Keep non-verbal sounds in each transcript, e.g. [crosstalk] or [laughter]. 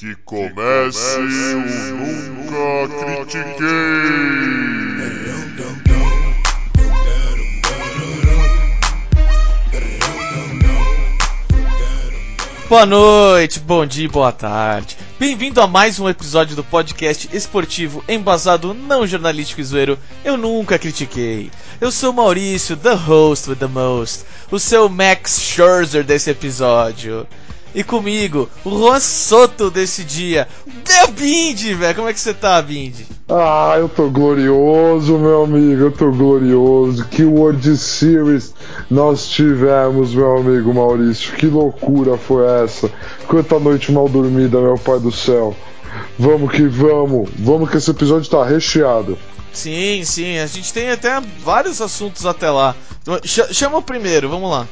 Que comece o Nunca Critiquei! Boa noite, bom dia, boa tarde. Bem-vindo a mais um episódio do podcast esportivo embasado não jornalístico e zoeiro Eu Nunca Critiquei. Eu sou Maurício, the host with the most, o seu Max Scherzer desse episódio. E comigo, o Juan Soto desse dia. Meu Bindi, velho. Como é que você tá, Bindi? Ah, eu tô glorioso, meu amigo. Eu tô glorioso. Que World Series nós tivemos, meu amigo Maurício. Que loucura foi essa? Quanta noite mal dormida, meu pai do céu. Vamos que vamos. Vamos que esse episódio tá recheado. Sim, sim. A gente tem até vários assuntos até lá. Chama o primeiro, vamos lá.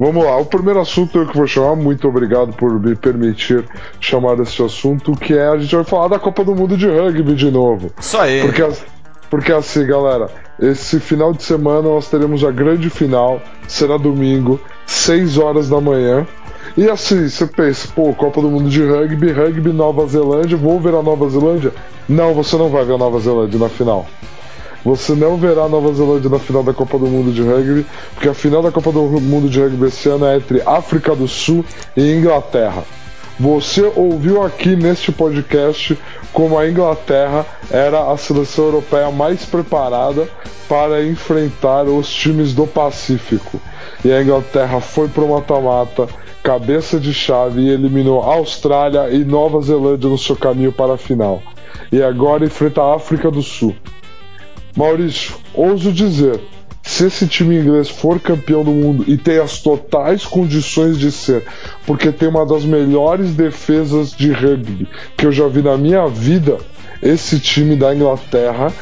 Vamos lá, o primeiro assunto eu que vou chamar, muito obrigado por me permitir chamar esse assunto, que é a gente vai falar da Copa do Mundo de Rugby de novo. Isso aí. Porque, porque assim, galera, esse final de semana nós teremos a grande final, será domingo, 6 horas da manhã. E assim, você pensa, pô, Copa do Mundo de Rugby, Rugby Nova Zelândia, vou ver a Nova Zelândia? Não, você não vai ver a Nova Zelândia na final. Você não verá a Nova Zelândia na final da Copa do Mundo de Rugby, porque a final da Copa do Mundo de Rugby esse ano é entre África do Sul e Inglaterra. Você ouviu aqui neste podcast como a Inglaterra era a seleção europeia mais preparada para enfrentar os times do Pacífico. E a Inglaterra foi para o mata-mata, cabeça de chave, e eliminou Austrália e Nova Zelândia no seu caminho para a final. E agora enfrenta a África do Sul. Maurício, ouso dizer, se esse time inglês for campeão do mundo e tem as totais condições de ser, porque tem uma das melhores defesas de rugby que eu já vi na minha vida, esse time da Inglaterra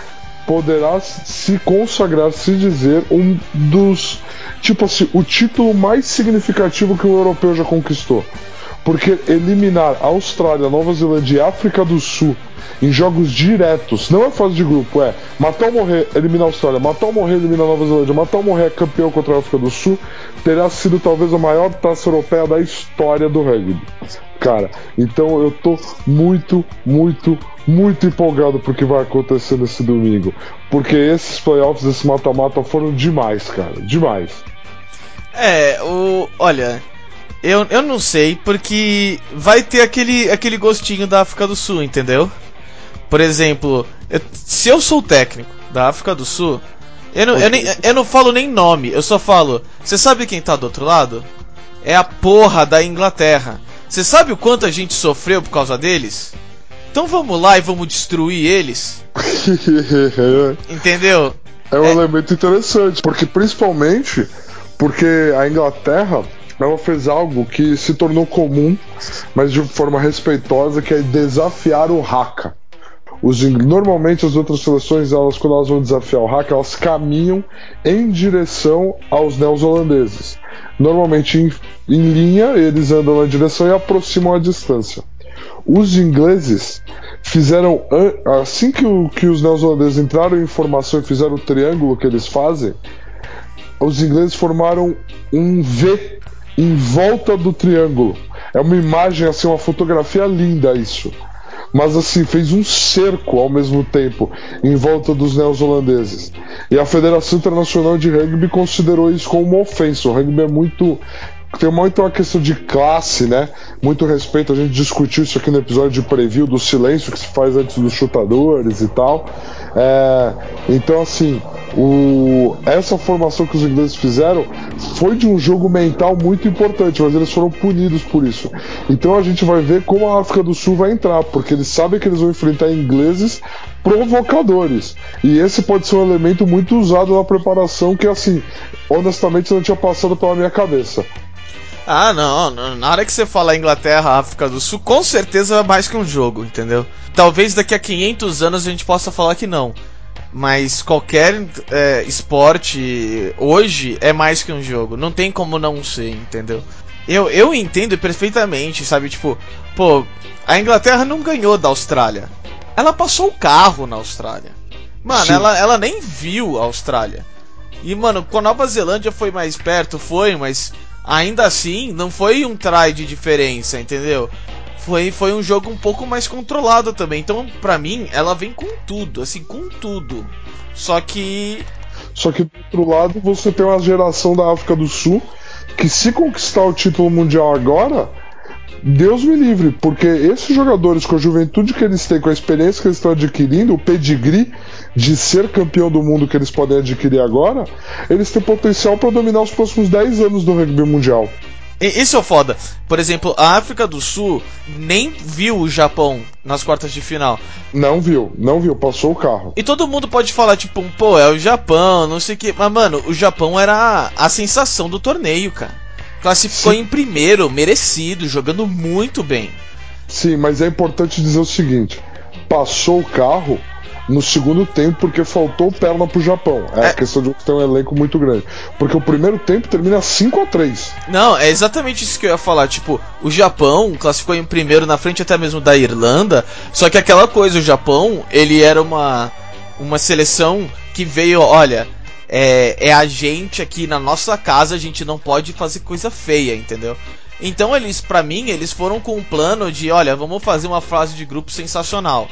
poderá se consagrar, se dizer, um dos. Tipo assim, o título mais significativo que o europeu já conquistou. Porque eliminar Austrália, Nova Zelândia e África do Sul em jogos diretos, não é fase de grupo, é matar ou morrer, eliminar a Austrália, matar ou morrer, eliminar a Nova Zelândia, matar ou morrer é campeão contra a África do Sul, terá sido talvez a maior taça europeia da história do rugby. Cara, então eu tô muito, muito, muito empolgado pro que vai acontecer nesse domingo. Porque esses playoffs, esse mata-mata foram demais, cara. Demais. É, o. Olha, eu, eu não sei, porque vai ter aquele, aquele gostinho da África do Sul, entendeu? Por exemplo, eu, se eu sou técnico da África do Sul, eu não, eu, nem, eu não falo nem nome, eu só falo. Você sabe quem tá do outro lado? É a porra da Inglaterra. Você sabe o quanto a gente sofreu por causa deles? Então vamos lá e vamos destruir eles. [laughs] Entendeu? É um é... elemento interessante, porque principalmente porque a Inglaterra ela fez algo que se tornou comum, mas de forma respeitosa, que é desafiar o Haka. Os, normalmente as outras seleções, elas, quando elas vão desafiar o Haka, elas caminham em direção aos neozelandeses. Normalmente em, em linha, eles andam na direção e aproximam a distância. Os ingleses fizeram, assim que, o, que os neozelandeses entraram em formação e fizeram o triângulo que eles fazem, os ingleses formaram um V em volta do triângulo. É uma imagem, assim, uma fotografia linda isso. Mas assim, fez um cerco ao mesmo tempo em volta dos neozelandeses. E a Federação Internacional de Rugby considerou isso como uma ofensa. O rugby é muito tem muito uma questão de classe, né? Muito respeito. A gente discutiu isso aqui no episódio de preview do silêncio que se faz antes dos chutadores e tal. É, então, assim, o, essa formação que os ingleses fizeram foi de um jogo mental muito importante, mas eles foram punidos por isso. Então a gente vai ver como a África do Sul vai entrar, porque eles sabem que eles vão enfrentar ingleses provocadores. E esse pode ser um elemento muito usado na preparação que, assim, honestamente não tinha passado pela minha cabeça. Ah, não, na hora que você falar Inglaterra, África do Sul, com certeza é mais que um jogo, entendeu? Talvez daqui a 500 anos a gente possa falar que não. Mas qualquer é, esporte hoje é mais que um jogo. Não tem como não ser, entendeu? Eu, eu entendo perfeitamente, sabe? Tipo, pô, a Inglaterra não ganhou da Austrália. Ela passou o carro na Austrália. Mano, ela, ela nem viu a Austrália. E, mano, com a Nova Zelândia foi mais perto, foi, mas ainda assim não foi um try de diferença, entendeu? Foi, foi um jogo um pouco mais controlado também. Então, pra mim, ela vem com tudo, assim, com tudo. Só que. Só que do outro lado você tem uma geração da África do Sul que se conquistar o título mundial agora, Deus me livre, porque esses jogadores com a juventude que eles têm, com a experiência que eles estão adquirindo, o pedigree de ser campeão do mundo que eles podem adquirir agora, eles têm potencial para dominar os próximos 10 anos do rugby mundial. Isso é foda. Por exemplo, a África do Sul nem viu o Japão nas quartas de final. Não viu, não viu, passou o carro. E todo mundo pode falar, tipo, pô, é o Japão, não sei o que. Mas, mano, o Japão era a sensação do torneio, cara. Classificou Sim. em primeiro, merecido, jogando muito bem. Sim, mas é importante dizer o seguinte: passou o carro no segundo tempo porque faltou perna pro Japão. É, é. a questão de ter um elenco muito grande. Porque o primeiro tempo termina 5 a 3 Não, é exatamente isso que eu ia falar. Tipo, o Japão classificou em primeiro na frente até mesmo da Irlanda. Só que aquela coisa, o Japão, ele era uma, uma seleção que veio, olha. É, é a gente aqui na nossa casa, a gente não pode fazer coisa feia, entendeu? Então eles, para mim, eles foram com um plano de, olha, vamos fazer uma fase de grupo sensacional.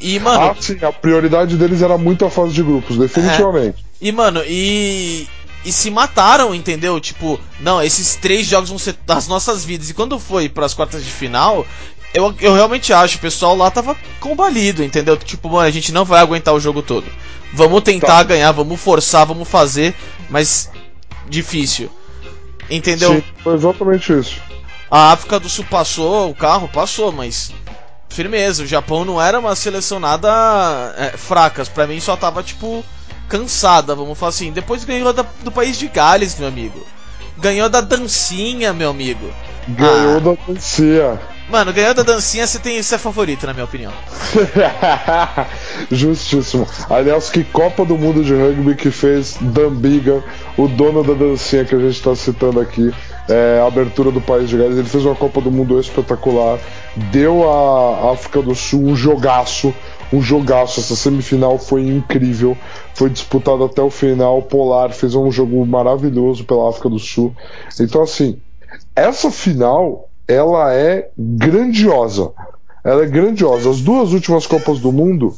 E, mano. Ah, sim, a prioridade deles era muito a fase de grupos, definitivamente. É. E, mano, e. E se mataram, entendeu? Tipo, não, esses três jogos vão ser das nossas vidas. E quando foi para as quartas de final, eu, eu realmente acho, o pessoal lá tava combalido, entendeu? Tipo, mano, a gente não vai aguentar o jogo todo. Vamos tentar tá. ganhar, vamos forçar, vamos fazer, mas difícil. Entendeu? Sim, foi exatamente isso. A África do Sul passou, o carro passou, mas firmeza. O Japão não era uma seleção nada é, fracas. Para mim só tava tipo cansada, vamos falar assim. Depois ganhou da, do país de Gales, meu amigo. Ganhou da dancinha, meu amigo. Ganhou ah. da dancinha. Mano, ganhou da dancinha, você tem isso é favorito, na minha opinião. [laughs] Justíssimo. Aliás, que Copa do Mundo de Rugby que fez Dan Biga, o dono da dancinha que a gente está citando aqui, é, a abertura do país de Gales. Ele fez uma Copa do Mundo espetacular deu à África do Sul um jogaço, um jogaço. Essa semifinal foi incrível, foi disputada até o final. Polar fez um jogo maravilhoso pela África do Sul. Então, assim, essa final ela é grandiosa. Ela é grandiosa. As duas últimas Copas do Mundo,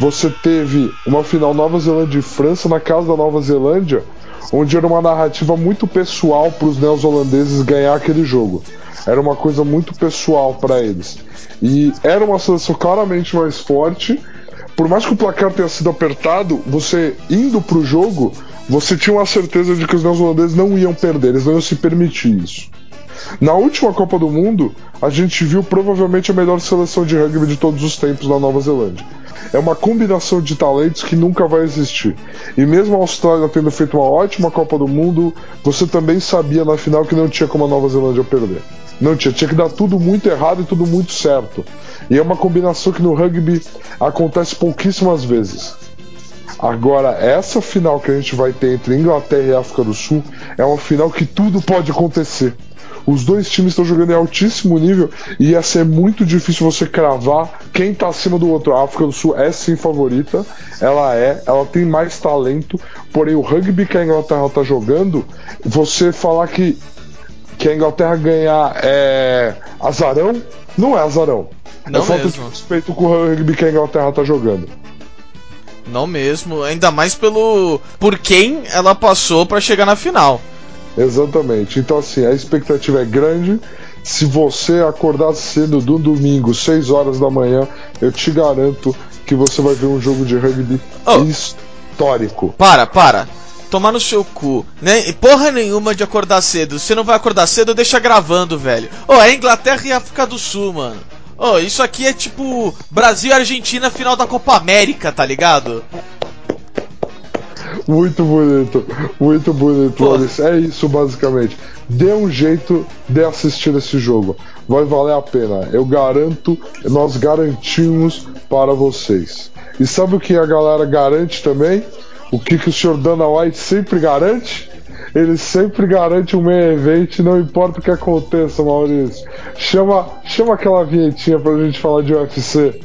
você teve uma final Nova Zelândia e França na casa da Nova Zelândia, onde era uma narrativa muito pessoal para os neozelandeses ganhar aquele jogo. Era uma coisa muito pessoal para eles. E era uma seleção claramente mais forte. Por mais que o placar tenha sido apertado, você indo para o jogo, você tinha uma certeza de que os neozelandeses não iam perder, eles não iam se permitir isso. Na última Copa do Mundo, a gente viu provavelmente a melhor seleção de rugby de todos os tempos na Nova Zelândia. É uma combinação de talentos que nunca vai existir. E mesmo a Austrália tendo feito uma ótima Copa do Mundo, você também sabia na final que não tinha como a Nova Zelândia perder. Não tinha, tinha que dar tudo muito errado e tudo muito certo. E é uma combinação que no rugby acontece pouquíssimas vezes. Agora, essa final que a gente vai ter entre Inglaterra e África do Sul é uma final que tudo pode acontecer. Os dois times estão jogando em altíssimo nível e ia ser muito difícil você cravar quem está acima do outro. A África do Sul é sim favorita, ela é, ela tem mais talento, porém o rugby que a Inglaterra está jogando, você falar que que a Inglaterra ganhar é azarão, não é azarão. Não é falta mesmo. de respeito com o rugby que a Inglaterra tá jogando. Não mesmo, ainda mais pelo por quem ela passou para chegar na final. Exatamente. Então assim, a expectativa é grande. Se você acordar cedo do domingo, 6 horas da manhã, eu te garanto que você vai ver um jogo de rugby oh. histórico. Para, para tomar no seu cu, né? E porra nenhuma de acordar cedo. Você não vai acordar cedo, deixa gravando, velho. Ô, oh, é Inglaterra e África do Sul, mano. Ô, oh, isso aqui é tipo Brasil e Argentina final da Copa América, tá ligado? Muito bonito, muito bonito, Alice. É isso basicamente. Dê um jeito de assistir esse jogo. Vai valer a pena. Eu garanto, nós garantimos para vocês. E sabe o que a galera garante também? O que, que o senhor Dana White sempre garante? ele sempre garante um meio evento, não importa o que aconteça, Maurício. Chama, chama aquela vinhetinha pra gente falar de UFC.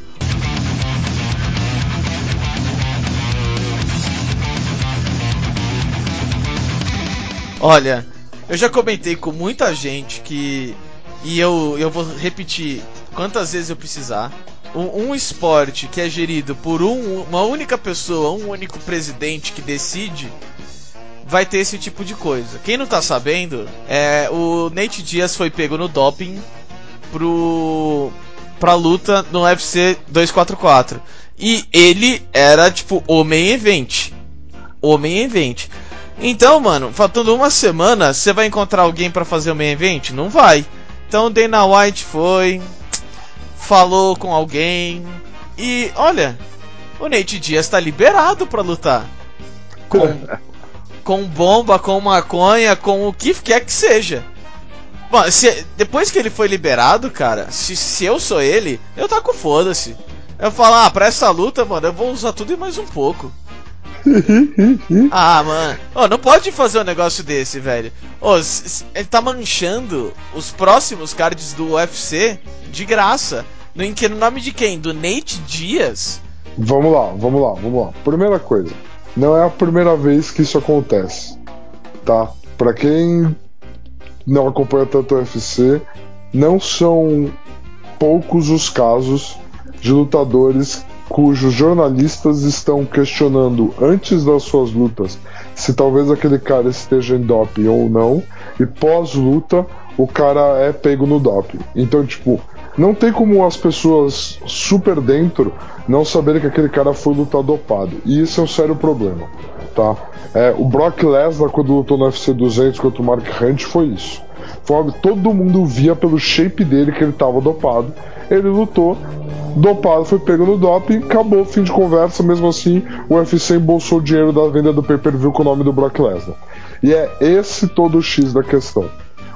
Olha, eu já comentei com muita gente que. E eu, eu vou repetir quantas vezes eu precisar. Um, um esporte que é gerido por um, uma única pessoa, um único presidente que decide, vai ter esse tipo de coisa. Quem não tá sabendo, é o Nate Diaz foi pego no doping pro pra luta no UFC 244. E ele era tipo main event. Main event. Então, mano, faltando uma semana, você vai encontrar alguém para fazer o main event? Não vai. Então, Dana White foi, falou com alguém e, olha, o Nate Diaz tá liberado para lutar. Com, [laughs] com bomba, com maconha, com o que quer que seja. Bom, se, depois que ele foi liberado, cara, se, se eu sou ele, eu tá com foda-se. Eu falo, ah, pra essa luta, mano, eu vou usar tudo e mais um pouco. [laughs] ah, mano. Oh, não pode fazer um negócio desse, velho. Oh, ele tá manchando os próximos cards do UFC de graça. No, no nome de quem? Do Nate Dias? Vamos lá, vamos lá, vamos lá. Primeira coisa, não é a primeira vez que isso acontece, tá? Para quem não acompanha tanto o UFC, não são poucos os casos de lutadores cujos jornalistas estão questionando antes das suas lutas se talvez aquele cara esteja em doping ou não, e pós-luta o cara é pego no doping. Então, tipo, não tem como as pessoas super dentro não saberem que aquele cara foi lutar dopado. E isso é um sério problema, tá? É, o Brock Lesnar, quando lutou no UFC 200 contra o Mark Hunt, foi isso. Foi todo mundo via pelo shape dele que ele estava dopado. Ele lutou, dopado, foi pego no doping, acabou, fim de conversa. Mesmo assim, o UFC embolsou o dinheiro da venda do pay-per-view com o nome do Brock Lesnar. E é esse todo o X da questão.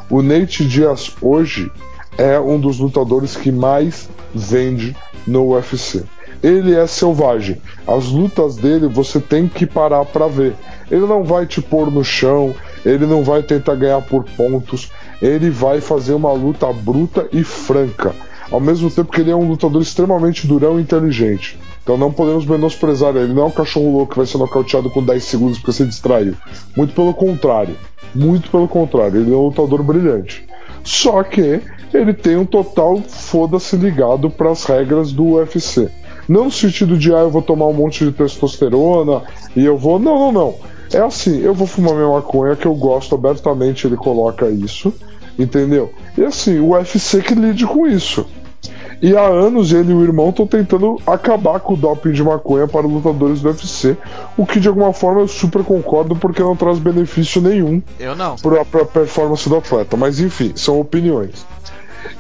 O Nate Diaz hoje é um dos lutadores que mais vende no UFC. Ele é selvagem. As lutas dele você tem que parar para ver. Ele não vai te pôr no chão, ele não vai tentar ganhar por pontos, ele vai fazer uma luta bruta e franca. Ao mesmo tempo que ele é um lutador extremamente durão e inteligente. Então não podemos menosprezar ele. não é um cachorro louco que vai ser nocauteado com 10 segundos porque se distraiu. Muito pelo contrário. Muito pelo contrário. Ele é um lutador brilhante. Só que ele tem um total foda-se ligado para as regras do UFC. Não no sentido de, ah, eu vou tomar um monte de testosterona e eu vou. Não, não, não. É assim, eu vou fumar minha maconha, que eu gosto abertamente, ele coloca isso, entendeu? E assim, o UFC que lide com isso. E há anos ele e o irmão estão tentando acabar com o doping de maconha para lutadores do UFC, o que de alguma forma eu super concordo porque não traz benefício nenhum eu não. para a performance do atleta. Mas enfim, são opiniões.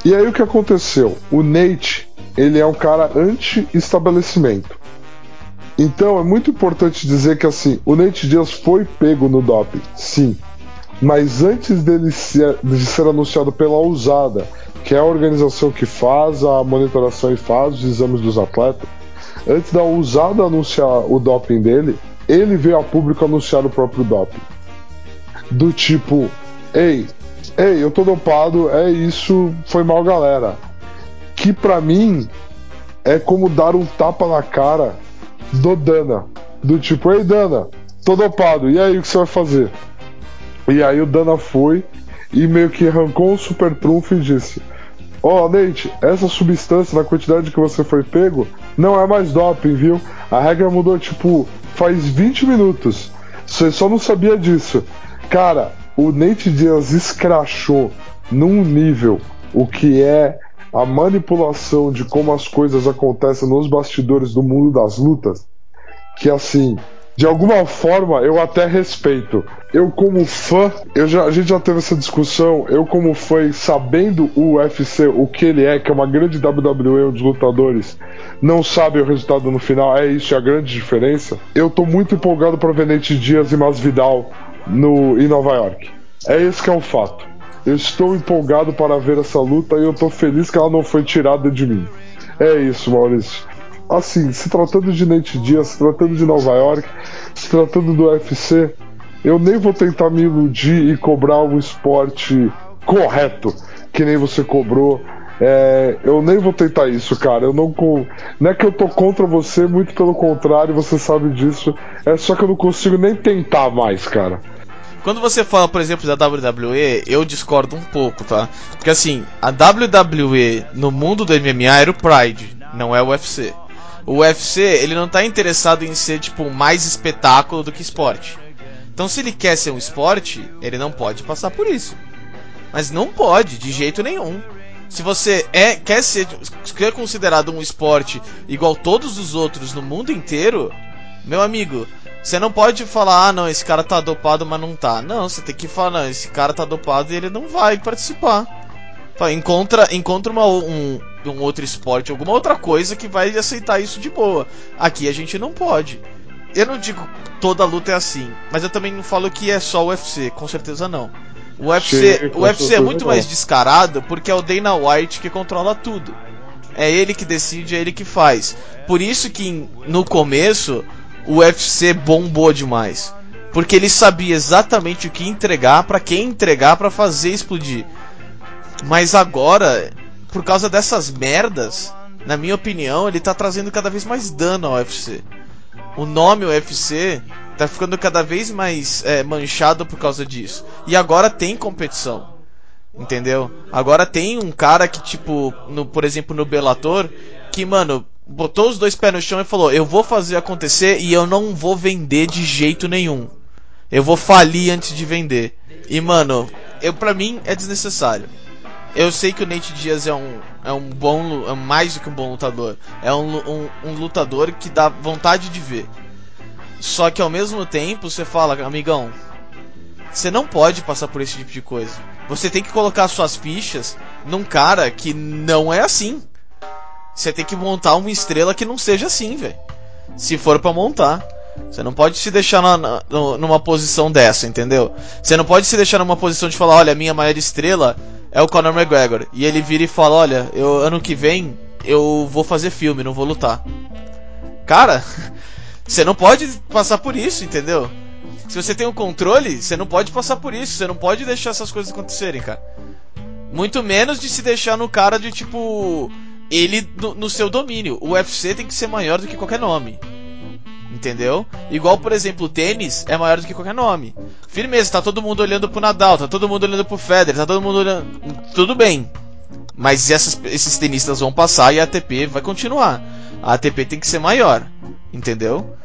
E aí o que aconteceu? O Nate, ele é um cara anti-estabelecimento. Então é muito importante dizer que assim, o Nate Diaz foi pego no doping, sim. Mas antes dele ser, de ser anunciado pela usada que é a organização que faz a monitoração e faz os exames dos atletas, antes da usada anunciar o doping dele, ele veio a público anunciar o próprio doping. Do tipo, ei, ei, eu tô dopado, é isso, foi mal galera. Que para mim é como dar um tapa na cara do Dana. Do tipo, ei Dana, tô dopado, e aí o que você vai fazer? E aí o Dana foi e meio que arrancou um super trunfo e disse: Ó, oh, Nate, essa substância, na quantidade que você foi pego, não é mais doping, viu? A regra mudou, tipo, faz 20 minutos. Você só não sabia disso. Cara, o Nate Diaz escrachou num nível o que é a manipulação de como as coisas acontecem nos bastidores do mundo das lutas, que assim, de alguma forma eu até respeito. Eu como fã, eu já, a gente já teve essa discussão, eu como fã, sabendo o UFC, o que ele é, que é uma grande WWE onde lutadores não sabem o resultado no final, é isso é a grande diferença. Eu tô muito empolgado para ver Nate Diaz e Masvidal no, em Nova York. É esse que é o fato. Eu estou empolgado para ver essa luta e eu tô feliz que ela não foi tirada de mim. É isso, Maurício assim, se tratando de Nate Diaz, se tratando de Nova York, se tratando do UFC, eu nem vou tentar me iludir e cobrar um esporte correto, que nem você cobrou. É, eu nem vou tentar isso, cara. Eu não, não é que eu tô contra você, muito pelo contrário, você sabe disso. É só que eu não consigo nem tentar mais, cara. Quando você fala, por exemplo, da WWE, eu discordo um pouco, tá? Porque assim, a WWE no mundo do MMA era o Pride, não é o UFC. O UFC, ele não tá interessado em ser, tipo, mais espetáculo do que esporte. Então, se ele quer ser um esporte, ele não pode passar por isso. Mas não pode, de jeito nenhum. Se você é quer ser quer considerado um esporte igual todos os outros no mundo inteiro, meu amigo, você não pode falar, ah, não, esse cara tá dopado, mas não tá. Não, você tem que falar, não, esse cara tá dopado e ele não vai participar. Encontra, encontra uma, um, um outro esporte, alguma outra coisa que vai aceitar isso de boa. Aqui a gente não pode. Eu não digo toda luta é assim, mas eu também não falo que é só o UFC, com certeza não. O UFC, Sim, o UFC é muito mais descarado porque é o Dana White que controla tudo. É ele que decide, é ele que faz. Por isso que no começo o UFC bombou demais. Porque ele sabia exatamente o que entregar, para quem entregar, para fazer explodir. Mas agora, por causa dessas merdas, na minha opinião, ele tá trazendo cada vez mais dano ao UFC. O nome UFC tá ficando cada vez mais é, manchado por causa disso. E agora tem competição. Entendeu? Agora tem um cara que, tipo, no, por exemplo, no Bellator, que, mano, botou os dois pés no chão e falou: Eu vou fazer acontecer e eu não vou vender de jeito nenhum. Eu vou falir antes de vender. E, mano, eu, pra mim é desnecessário. Eu sei que o Nate Diaz é um, é um bom, é mais do que um bom lutador. É um, um, um lutador que dá vontade de ver. Só que ao mesmo tempo você fala, amigão, você não pode passar por esse tipo de coisa. Você tem que colocar suas fichas num cara que não é assim. Você tem que montar uma estrela que não seja assim, velho. Se for para montar. Você não pode se deixar na, na, numa posição dessa, entendeu? Você não pode se deixar numa posição de falar, olha, minha maior estrela é o Conor McGregor. E ele vira e fala, olha, eu, ano que vem eu vou fazer filme, não vou lutar. Cara, [laughs] você não pode passar por isso, entendeu? Se você tem o um controle, você não pode passar por isso. Você não pode deixar essas coisas acontecerem, cara. Muito menos de se deixar no cara de tipo ele no, no, seu domínio. O UFC tem que ser maior do que qualquer nome. Entendeu? Igual, por exemplo, tênis é maior do que qualquer nome. Firmeza, tá todo mundo olhando pro Nadal, tá todo mundo olhando pro Federer, tá todo mundo olhando. Tudo bem. Mas essas, esses tenistas vão passar e a ATP vai continuar. A ATP tem que ser maior. Entendeu?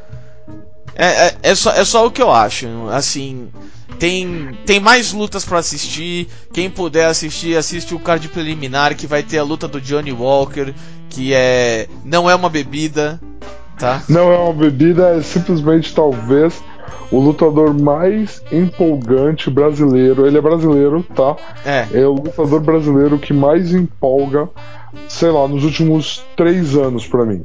É, é, é, só, é só o que eu acho. Assim, tem, tem mais lutas para assistir. Quem puder assistir, assiste o card preliminar que vai ter a luta do Johnny Walker, que é não é uma bebida, tá? Não é uma bebida, é simplesmente talvez o lutador mais empolgante brasileiro. Ele é brasileiro, tá? É. É o lutador brasileiro que mais empolga, sei lá, nos últimos três anos para mim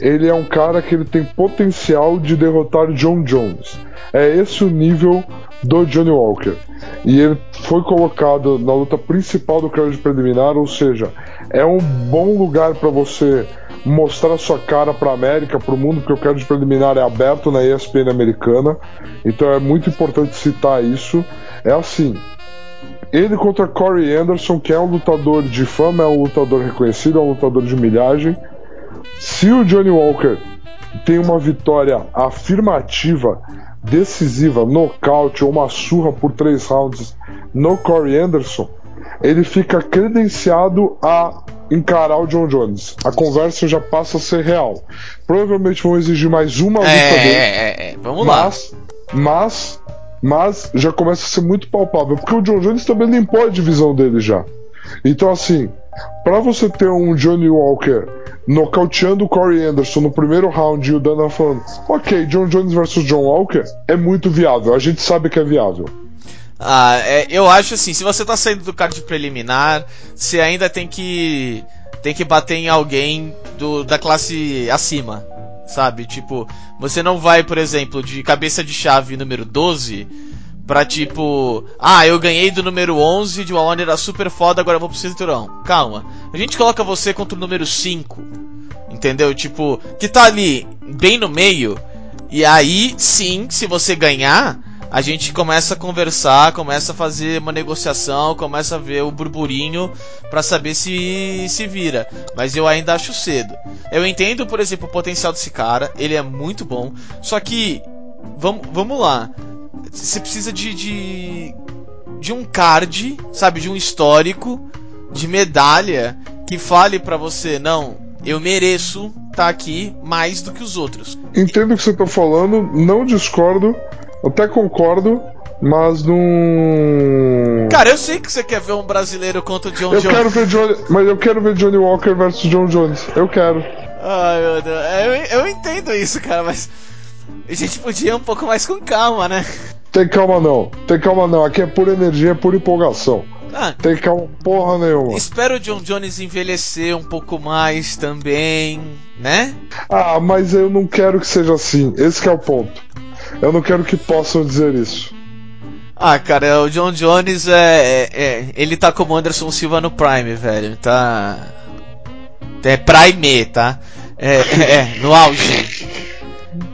ele é um cara que ele tem potencial de derrotar John Jones. É esse o nível do Johnny Walker. E ele foi colocado na luta principal do card preliminar, ou seja, é um bom lugar para você mostrar sua cara para a América, para o mundo, porque o card preliminar é aberto na ESPN americana. Então é muito importante citar isso. É assim, ele contra Corey Anderson, que é um lutador de fama, é um lutador reconhecido, é um lutador de milhagem. Se o Johnny Walker tem uma vitória afirmativa, decisiva, nocaute ou uma surra por três rounds no Corey Anderson, ele fica credenciado a encarar o John Jones. A conversa já passa a ser real. Provavelmente vão exigir mais uma luta é, dele. É, é, é. Vamos mas, lá. Mas, mas já começa a ser muito palpável, porque o John Jones também limpou a divisão dele já. Então assim, para você ter um Johnny Walker nocauteando o Corey Anderson no primeiro round e o Dana falando: Ok, John Jones versus John Walker é muito viável, a gente sabe que é viável. Ah, é, eu acho assim, se você tá saindo do card preliminar, você ainda tem que tem que bater em alguém do, da classe acima, sabe? Tipo, você não vai, por exemplo, de cabeça de chave número 12 pra tipo, ah, eu ganhei do número 11, de uma maneira super foda, agora eu vou pro cinturão. Calma. A gente coloca você contra o número 5. Entendeu? Tipo, que tá ali bem no meio. E aí, sim, se você ganhar, a gente começa a conversar, começa a fazer uma negociação, começa a ver o burburinho para saber se se vira. Mas eu ainda acho cedo. Eu entendo, por exemplo, o potencial desse cara, ele é muito bom. Só que, vamos, vamos lá. Você precisa de, de, de um card, sabe? De um histórico, de medalha que fale para você, não, eu mereço estar tá aqui mais do que os outros. Entendo o que você tá falando, não discordo, até concordo, mas não. Cara, eu sei que você quer ver um brasileiro contra o John eu Jones. Quero ver Johnny, mas eu quero ver Johnny Walker versus John Jones. Eu quero. Ai, meu Deus. Eu, eu entendo isso, cara, mas. A gente podia ir um pouco mais com calma, né? Tem calma não. Tem calma não. Aqui é pura energia, é pura empolgação. Ah, tem calma porra nenhuma. Espero o John Jones envelhecer um pouco mais também, né? Ah, mas eu não quero que seja assim. Esse é o ponto. Eu não quero que possam dizer isso. Ah, cara, o John Jones é, é, é, Ele tá como Anderson Silva no Prime, velho. Tá. É Prime, tá? É, é, é no auge.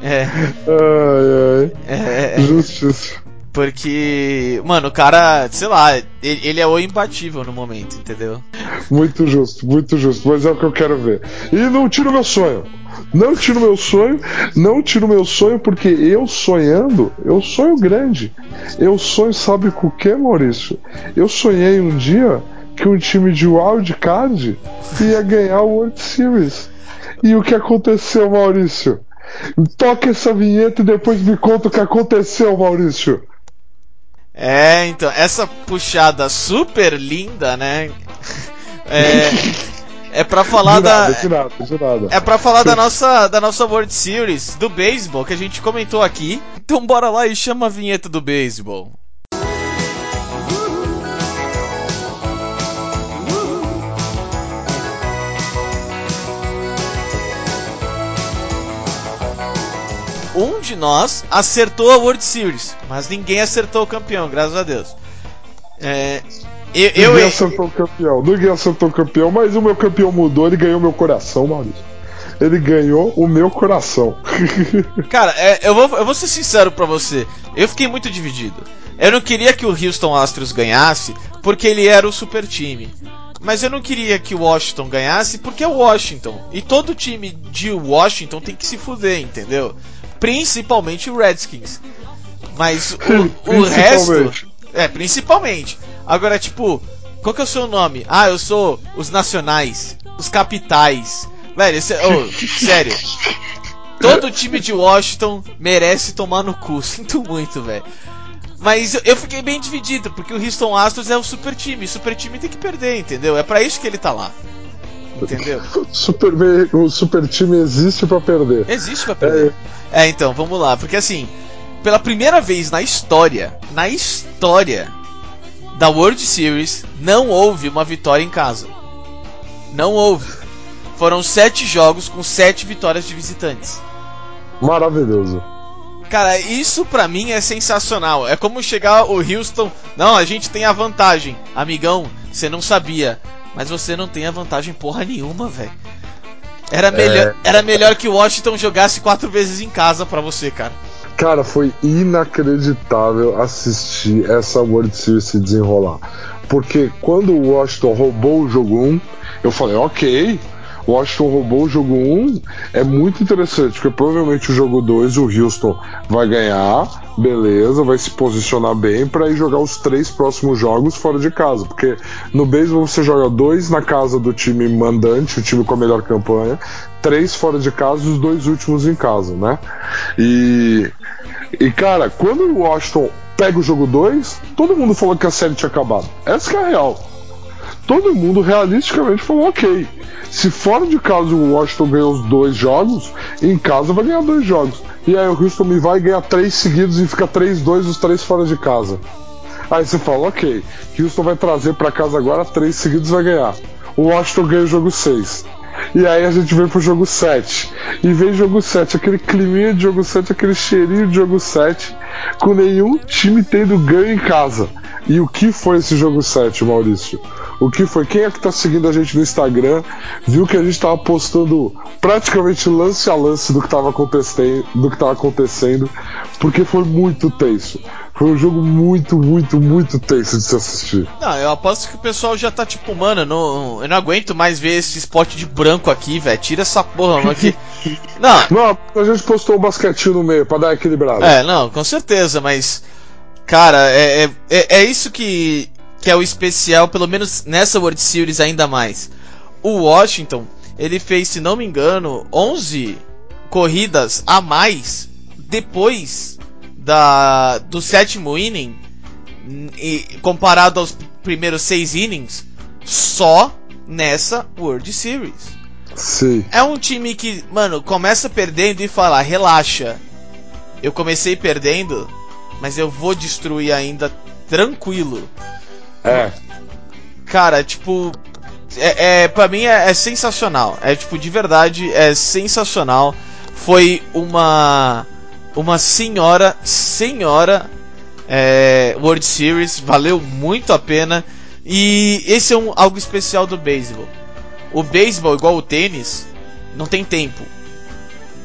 É. Ai, ai. É, é, Justiça. Porque, mano, o cara, sei lá, ele, ele, é o imbatível no momento, entendeu? Muito justo, muito justo, mas é o que eu quero ver. E não tiro meu sonho. Não tiro meu sonho, não tiro meu sonho, porque eu sonhando, eu sonho grande. Eu sonho, sabe com o que, Maurício? Eu sonhei um dia que um time de wildcard ia ganhar o World Series. E o que aconteceu, Maurício? Toque essa vinheta e depois me conta o que aconteceu, Maurício. É, então, essa puxada super linda, né? [laughs] É, é pra falar nada, da. De nada, de nada. É pra falar da nossa, da nossa World Series do beisebol que a gente comentou aqui. Então bora lá e chama a vinheta do beisebol. um de nós acertou a World Series, mas ninguém acertou o campeão, graças a Deus. É, eu, eu, ninguém acertou o campeão, campeão, mas o meu campeão mudou, ele ganhou meu coração, Maurício. Ele ganhou o meu coração. [laughs] Cara, é, eu, vou, eu vou ser sincero pra você. Eu fiquei muito dividido. Eu não queria que o Houston Astros ganhasse porque ele era o super time. Mas eu não queria que o Washington ganhasse porque é o Washington. E todo time de Washington tem que se fuder, entendeu? Principalmente o Redskins. Mas o, [laughs] o resto. É, principalmente. Agora, tipo, qual que é o seu nome? Ah, eu sou os nacionais, os capitais. Velho, esse, oh, [laughs] sério. Todo time de Washington merece tomar no cu. [laughs] Sinto muito, velho. Mas eu fiquei bem dividido, porque o Houston Astros é o super time. O super time tem que perder, entendeu? É para isso que ele tá lá. Entendeu? [laughs] Super, o super time existe para perder. Existe para perder. É. é, então, vamos lá. Porque assim, pela primeira vez na história, na história da World Series, não houve uma vitória em casa. Não houve. Foram sete jogos com sete vitórias de visitantes. Maravilhoso. Cara, isso pra mim é sensacional. É como chegar o Houston. Não, a gente tem a vantagem. Amigão, você não sabia. Mas você não tem a vantagem porra nenhuma, velho. Era melhor, é... era melhor que o Washington jogasse quatro vezes em casa para você, cara. Cara, foi inacreditável assistir essa World Series se desenrolar. Porque quando o Washington roubou o jogo 1, eu falei, ok, Washington roubou o jogo 1, é muito interessante, porque provavelmente o jogo 2 o Houston vai ganhar, beleza, vai se posicionar bem para ir jogar os três próximos jogos fora de casa, porque no beisebol você joga dois na casa do time mandante, o time com a melhor campanha, três fora de casa e os dois últimos em casa, né? E, e cara, quando o Washington pega o jogo 2, todo mundo falou que a série tinha acabado. Essa é a real. Todo mundo realisticamente falou ok. Se fora de casa o Washington ganha os dois jogos, em casa vai ganhar dois jogos. E aí o Houston me vai ganhar três seguidos e fica 3-2 os três fora de casa. Aí você fala, ok, Houston vai trazer para casa agora, três seguidos vai ganhar. O Washington ganha o jogo 6. E aí a gente vem pro jogo 7. E vem jogo 7, aquele climinha de jogo 7, aquele cheirinho de jogo 7, com nenhum time tendo ganho em casa. E o que foi esse jogo 7, Maurício? O que foi? Quem é que tá seguindo a gente no Instagram viu que a gente tava postando praticamente lance a lance do que tava acontecendo, do que tava acontecendo, porque foi muito tenso. Foi um jogo muito, muito, muito tenso de se assistir. Não, eu aposto que o pessoal já tá tipo, mano, eu não, eu não aguento mais ver esse spot de branco aqui, velho. Tira essa porra, mano, aqui. [laughs] Não. Não, a gente postou um basquetinho no meio pra dar equilibrado. É, não, com certeza, mas. Cara, é, é, é, é isso que, que é o especial, pelo menos nessa World Series ainda mais. O Washington, ele fez, se não me engano, 11 corridas a mais depois da do sétimo inning, e, comparado aos primeiros seis innings, só nessa World Series. Sim. É um time que, mano, começa perdendo e fala: relaxa, eu comecei perdendo, mas eu vou destruir ainda tranquilo. É. Cara, tipo, é, é para mim é, é, sensacional. É tipo de verdade é sensacional. Foi uma uma senhora senhora é, World Series, valeu muito a pena. E esse é um, algo especial do beisebol. O beisebol, igual o tênis, não tem tempo.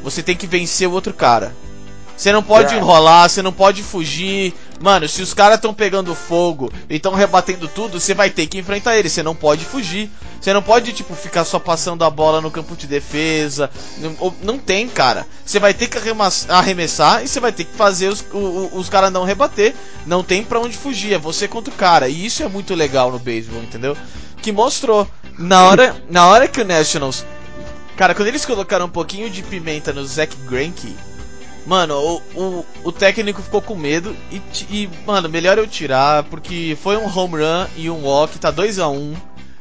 Você tem que vencer o outro cara. Você não pode enrolar, você não pode fugir. Mano, se os caras estão pegando fogo e estão rebatendo tudo, você vai ter que enfrentar eles. Você não pode fugir. Você não pode, tipo, ficar só passando a bola no campo de defesa. Não, não tem, cara. Você vai ter que arremessar e você vai ter que fazer os, os, os caras não rebater. Não tem pra onde fugir. É você contra o cara. E isso é muito legal no beisebol, entendeu? Que mostrou. Na hora, na hora que o Nationals. Cara, quando eles colocaram um pouquinho de pimenta no Zack Greinke Mano, o, o, o, técnico ficou com medo e, e, mano, melhor eu tirar, porque foi um home run e um walk, tá 2 a 1 um,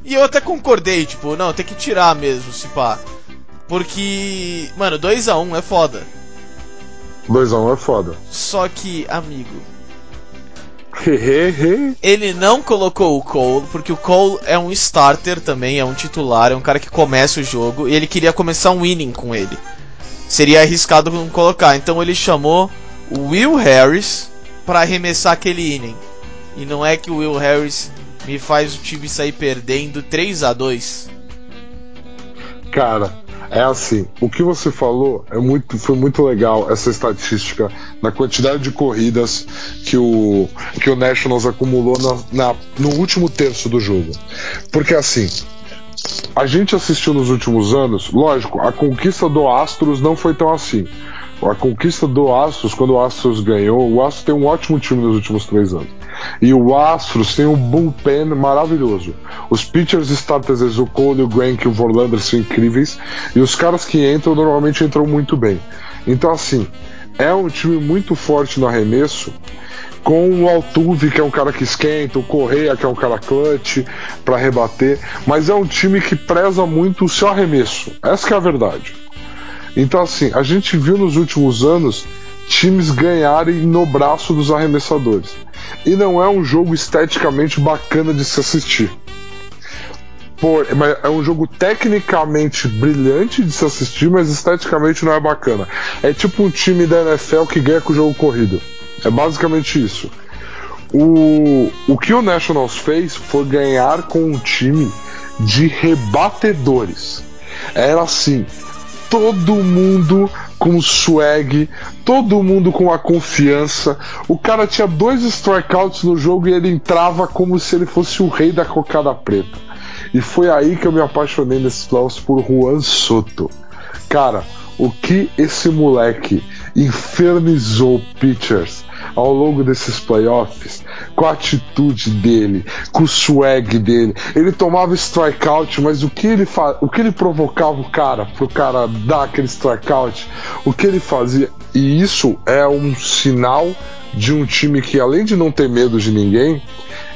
E eu até concordei, tipo, não, tem que tirar mesmo, se pá. Porque, mano, 2 a 1 um é foda. 2 a 1 um é foda. Só que, amigo. ele não colocou o Cole, porque o Cole é um starter também, é um titular, é um cara que começa o jogo, e ele queria começar um inning com ele seria arriscado não colocar. Então ele chamou o Will Harris para arremessar aquele inning. E não é que o Will Harris me faz o time sair perdendo 3 a 2 Cara, é assim, o que você falou é muito, foi muito legal essa estatística da quantidade de corridas que o, que o Nationals acumulou na, na, no último terço do jogo. Porque assim, a gente assistiu nos últimos anos, lógico, a conquista do Astros não foi tão assim. A conquista do Astros, quando o Astros ganhou, o Astros tem um ótimo time nos últimos três anos. E o Astros tem um bullpen maravilhoso. Os pitchers starters, o Cole, o Grank e o Vorlander são incríveis. E os caras que entram normalmente entram muito bem. Então, assim, é um time muito forte no arremesso com o Altuve, que é um cara que esquenta, o Correia, que é um cara clutch para rebater, mas é um time que preza muito o seu arremesso. Essa é a verdade. Então assim, a gente viu nos últimos anos times ganharem no braço dos arremessadores. E não é um jogo esteticamente bacana de se assistir. Por, é um jogo tecnicamente brilhante de se assistir, mas esteticamente não é bacana. É tipo um time da NFL que ganha com o jogo corrido. É basicamente isso. O, o que o Nationals fez foi ganhar com um time de rebatedores. Era assim, todo mundo com swag, todo mundo com a confiança. O cara tinha dois strikeouts no jogo e ele entrava como se ele fosse o rei da cocada preta. E foi aí que eu me apaixonei nesses playoffs por Juan Soto. Cara, o que esse moleque infernizou pitchers ao longo desses playoffs, com a atitude dele, com o swag dele. Ele tomava strikeout, mas o que ele, o que ele provocava o cara pro cara dar aquele strikeout, o que ele fazia. E isso é um sinal de um time que, além de não ter medo de ninguém,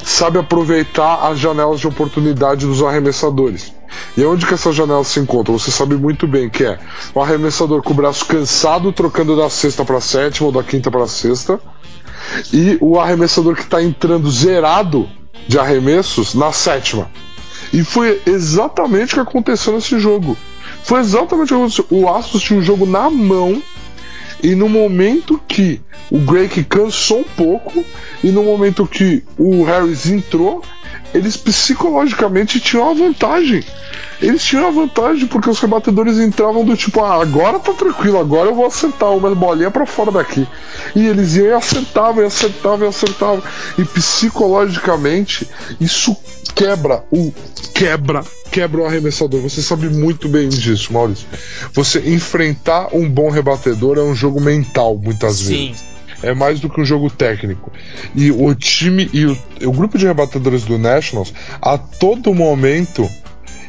sabe aproveitar as janelas de oportunidade dos arremessadores. E onde que essas janelas se encontram? Você sabe muito bem que é o arremessador com o braço cansado, trocando da sexta para sétima ou da quinta para sexta, e o arremessador que está entrando zerado de arremessos na sétima. E foi exatamente o que aconteceu nesse jogo. Foi exatamente o que aconteceu. O Astros tinha um jogo na mão e no momento que o Drake cansou um pouco, e no momento que o Harris entrou, eles psicologicamente tinham uma vantagem. Eles tinham a vantagem porque os rebatedores entravam do tipo, ah, agora tá tranquilo, agora eu vou acertar uma bolinha para fora daqui. E eles iam e acertavam, e acertavam, e acertavam. E psicologicamente, isso quebra o. quebra quebra o arremessador. Você sabe muito bem disso, Maurício. Você enfrentar um bom rebatedor é um jogo mental, muitas Sim. vezes é mais do que um jogo técnico. E o time e o, o grupo de rebatedores do Nationals a todo momento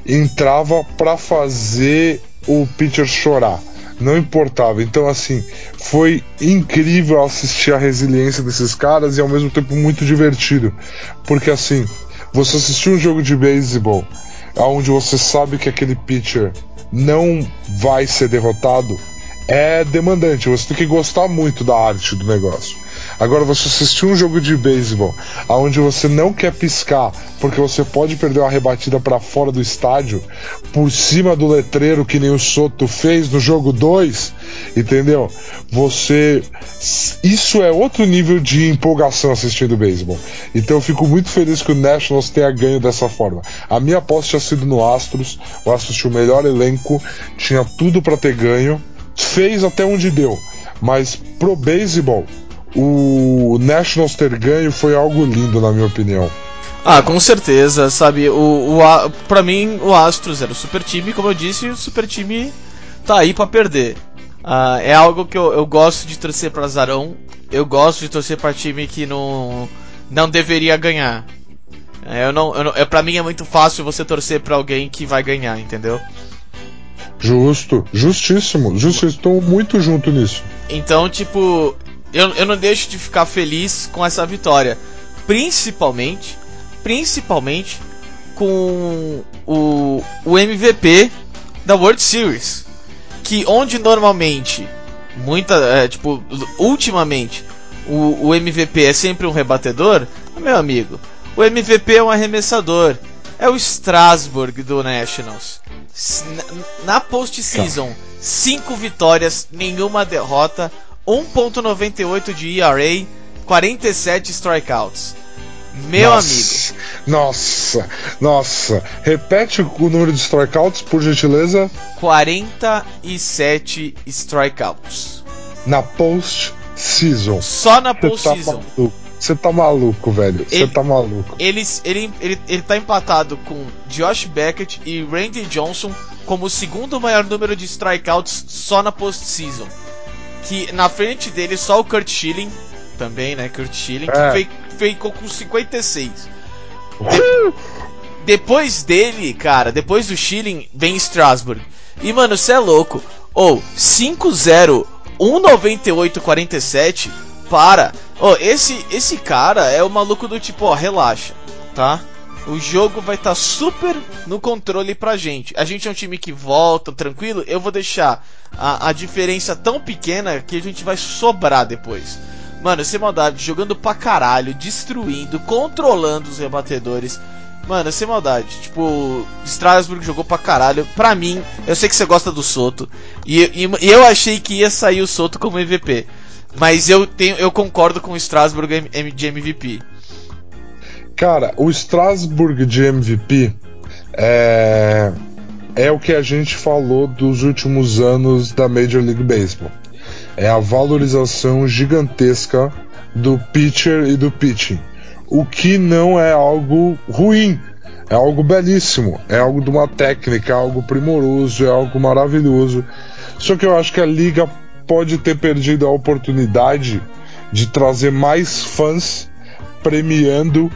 entrava para fazer o pitcher chorar. Não importava. Então, assim, foi incrível assistir a resiliência desses caras e ao mesmo tempo muito divertido. Porque, assim, você assistiu um jogo de beisebol onde você sabe que aquele pitcher não vai ser derrotado é demandante. Você tem que gostar muito da arte do negócio. Agora, você assistir um jogo de beisebol onde você não quer piscar porque você pode perder uma rebatida para fora do estádio por cima do letreiro que nem o Soto fez no jogo 2, entendeu? Você. Isso é outro nível de empolgação assistindo beisebol. Então eu fico muito feliz que o Nationals tenha ganho dessa forma. A minha aposta tinha sido no Astros, o Astros tinha o melhor elenco, tinha tudo para ter ganho, fez até onde deu. Mas pro beisebol, o Nationals ter ganho foi algo lindo, na minha opinião. Ah, com certeza, sabe? O, o, pra mim, o Astros era o super time, como eu disse, o super time tá aí para perder. Ah, é algo que eu, eu gosto de torcer para Azarão, eu gosto de torcer para time que não, não deveria ganhar. É, eu não, eu não, é, pra mim é muito fácil você torcer para alguém que vai ganhar, entendeu? Justo, justíssimo, justíssimo, estou muito junto nisso. Então, tipo, eu, eu não deixo de ficar feliz com essa vitória. Principalmente, principalmente com o, o MVP da World Series. Que onde normalmente, muita, é, tipo, ultimamente, o, o MVP é sempre um rebatedor, meu amigo, o MVP é um arremessador. É o Strasbourg do Nationals. Na, postseason, 5 vitórias, nenhuma derrota, 1.98 de ERA, 47 strikeouts. Meu nossa, amigo. Nossa, nossa. Repete o número de strikeouts, por gentileza. 47 strikeouts. Na post-season. Só na post-season. Você tá maluco, velho. Você tá maluco. Ele, ele, ele, ele tá empatado com Josh Beckett e Randy Johnson como o segundo maior número de strikeouts só na post-season que na frente dele só o Kurt Schilling, também, né? Kurt Schilling, é. que ficou com 56. De depois dele, cara, depois do Schilling, vem Strasbourg. E, mano, você é louco. Ou, oh, 5-0, 1,98,47, para. Ó, oh, esse, esse cara é o maluco do tipo, ó, oh, relaxa, tá? O jogo vai estar tá super no controle pra gente. A gente é um time que volta tranquilo. Eu vou deixar a, a diferença tão pequena que a gente vai sobrar depois. Mano, sem maldade, jogando pra caralho, destruindo, controlando os rebatedores. Mano, sem maldade. Tipo, Strasbourg jogou pra caralho. Pra mim, eu sei que você gosta do Soto. E, e, e, eu achei que ia sair o Soto como MVP. Mas eu, tenho, eu concordo com o Strasbourg de MVP. Cara, o Strasbourg de MVP é, é o que a gente falou dos últimos anos da Major League Baseball. É a valorização gigantesca do pitcher e do pitching. O que não é algo ruim, é algo belíssimo, é algo de uma técnica, é algo primoroso, é algo maravilhoso. Só que eu acho que a liga pode ter perdido a oportunidade de trazer mais fãs premiando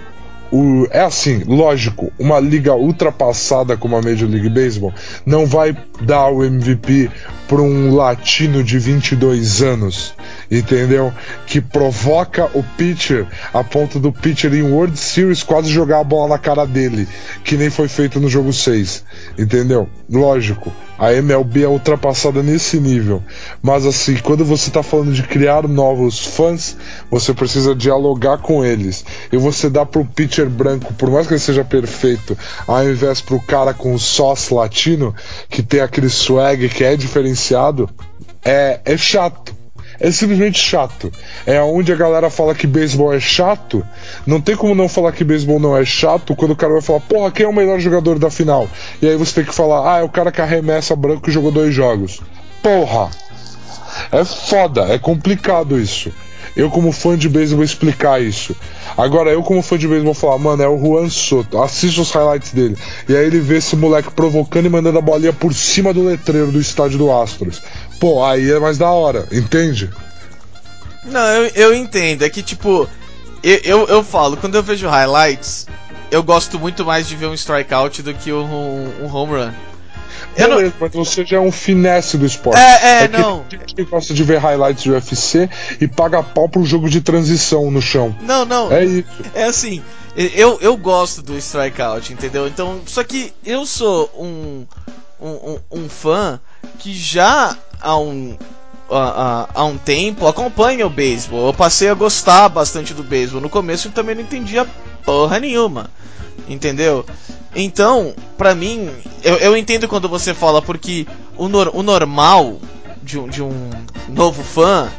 o, é assim, lógico, uma liga ultrapassada como a Major League Baseball não vai dar o MVP para um latino de 22 anos, entendeu? Que provoca o pitcher a ponto do pitcher em World Series quase jogar a bola na cara dele, que nem foi feito no jogo 6, entendeu? Lógico, a MLB é ultrapassada nesse nível, mas assim, quando você está falando de criar novos fãs, você precisa dialogar com eles e você dá para o pitcher branco, por mais que ele seja perfeito, ao invés para o cara com sócio latino que tem aquele swag que é diferenciado é, é chato. É simplesmente chato. É onde a galera fala que beisebol é chato. Não tem como não falar que beisebol não é chato quando o cara vai falar, porra, quem é o melhor jogador da final? E aí você tem que falar, ah, é o cara que arremessa branco e jogou dois jogos. Porra! É foda, é complicado isso. Eu, como fã de beisebol, explicar isso. Agora, eu, como fã de beisebol, falar, mano, é o Juan Soto. Assiste os highlights dele. E aí ele vê esse moleque provocando e mandando a bolinha por cima do letreiro do estádio do Astros. Pô, aí é mais da hora, entende? Não, eu, eu entendo. É que, tipo, eu, eu, eu falo, quando eu vejo highlights, eu gosto muito mais de ver um strikeout do que um, um home run. Eu Beleza, não... mas você já é um finesse do esporte. É, é, é não. A gente gosta de ver highlights do UFC e paga pau pro jogo de transição no chão. Não, não. É isso. É assim, eu, eu gosto do strikeout, entendeu? Então, só que eu sou um, um, um, um fã que já há um, há, há, um tempo acompanha o beisebol. Eu passei a gostar bastante do beisebol. No começo eu também não entendia porra nenhuma. Entendeu? Então, pra mim, eu, eu entendo quando você fala, porque o, nor, o normal de um, de um novo fã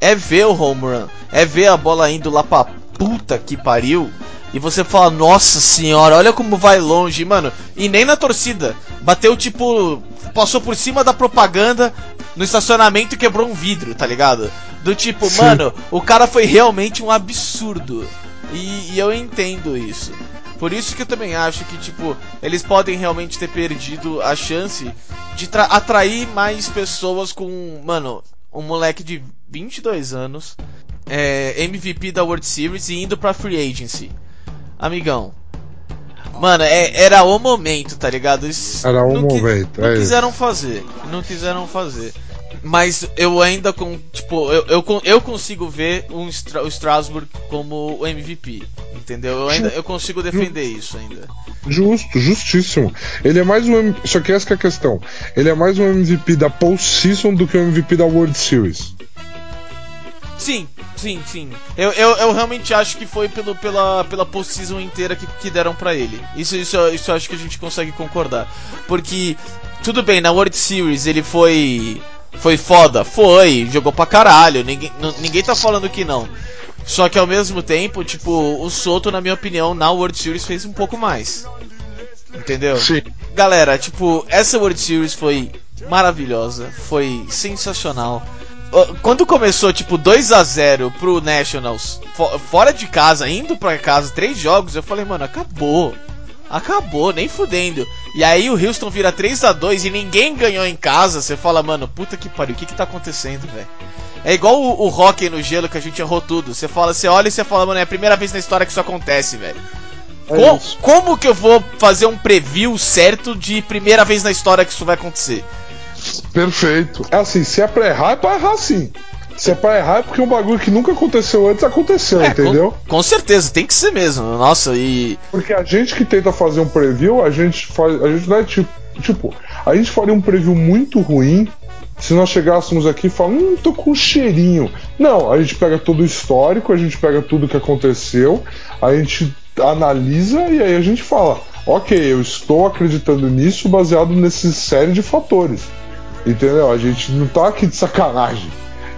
é ver o home run, é ver a bola indo lá pra puta que pariu. E você fala, nossa senhora, olha como vai longe, mano. E nem na torcida. Bateu tipo. Passou por cima da propaganda no estacionamento e quebrou um vidro, tá ligado? Do tipo, Sim. mano, o cara foi realmente um absurdo. E, e eu entendo isso. Por isso que eu também acho que, tipo, eles podem realmente ter perdido a chance de atrair mais pessoas com, mano, um moleque de 22 anos, é, MVP da World Series e indo pra Free Agency. Amigão. Mano, é, era o momento, tá ligado? Eles era o momento. Não é quiseram isso. fazer. Não quiseram fazer. Mas eu ainda com. Tipo, eu, eu, eu consigo ver um, o Strasbourg como o MVP. Entendeu? Eu ainda eu consigo defender isso ainda. Justo, justíssimo. Ele é mais um. Só que essa que é a questão. Ele é mais um MVP da postseason do que um MVP da World Series. Sim, sim, sim. Eu, eu, eu realmente acho que foi pelo, pela, pela postseason inteira que, que deram para ele. Isso, isso, isso eu acho que a gente consegue concordar. Porque, tudo bem, na World Series ele foi foi foda? Foi, jogou pra caralho, ninguém, ninguém tá falando que não. Só que ao mesmo tempo, tipo, o Soto, na minha opinião, na World Series fez um pouco mais. Entendeu? Sim. Galera, tipo, essa World Series foi maravilhosa, foi sensacional. Quando começou, tipo, 2 a 0 pro Nationals, fora de casa, indo pra casa, três jogos, eu falei, mano, acabou. Acabou, nem fudendo. E aí o Houston vira 3 a 2 e ninguém ganhou em casa. Você fala, mano, puta que pariu, o que que tá acontecendo, velho? É igual o, o hockey no gelo que a gente errou tudo. Você fala, você olha e você fala, mano, é a primeira vez na história que isso acontece, velho. É Com, como que eu vou fazer um preview certo de primeira vez na história que isso vai acontecer? Perfeito. É assim, se é pra errar, é pra errar sim. Se é pra errar é porque um bagulho que nunca aconteceu antes aconteceu, é, entendeu? Com, com, certeza, tem que ser mesmo. Nossa, e. Porque a gente que tenta fazer um preview, a gente faz. A gente não é tipo. Tipo, a gente faria um preview muito ruim se nós chegássemos aqui e falar, hum, tô com um cheirinho. Não, a gente pega todo o histórico, a gente pega tudo que aconteceu, a gente analisa e aí a gente fala, ok, eu estou acreditando nisso baseado nessa série de fatores. Entendeu? A gente não tá aqui de sacanagem.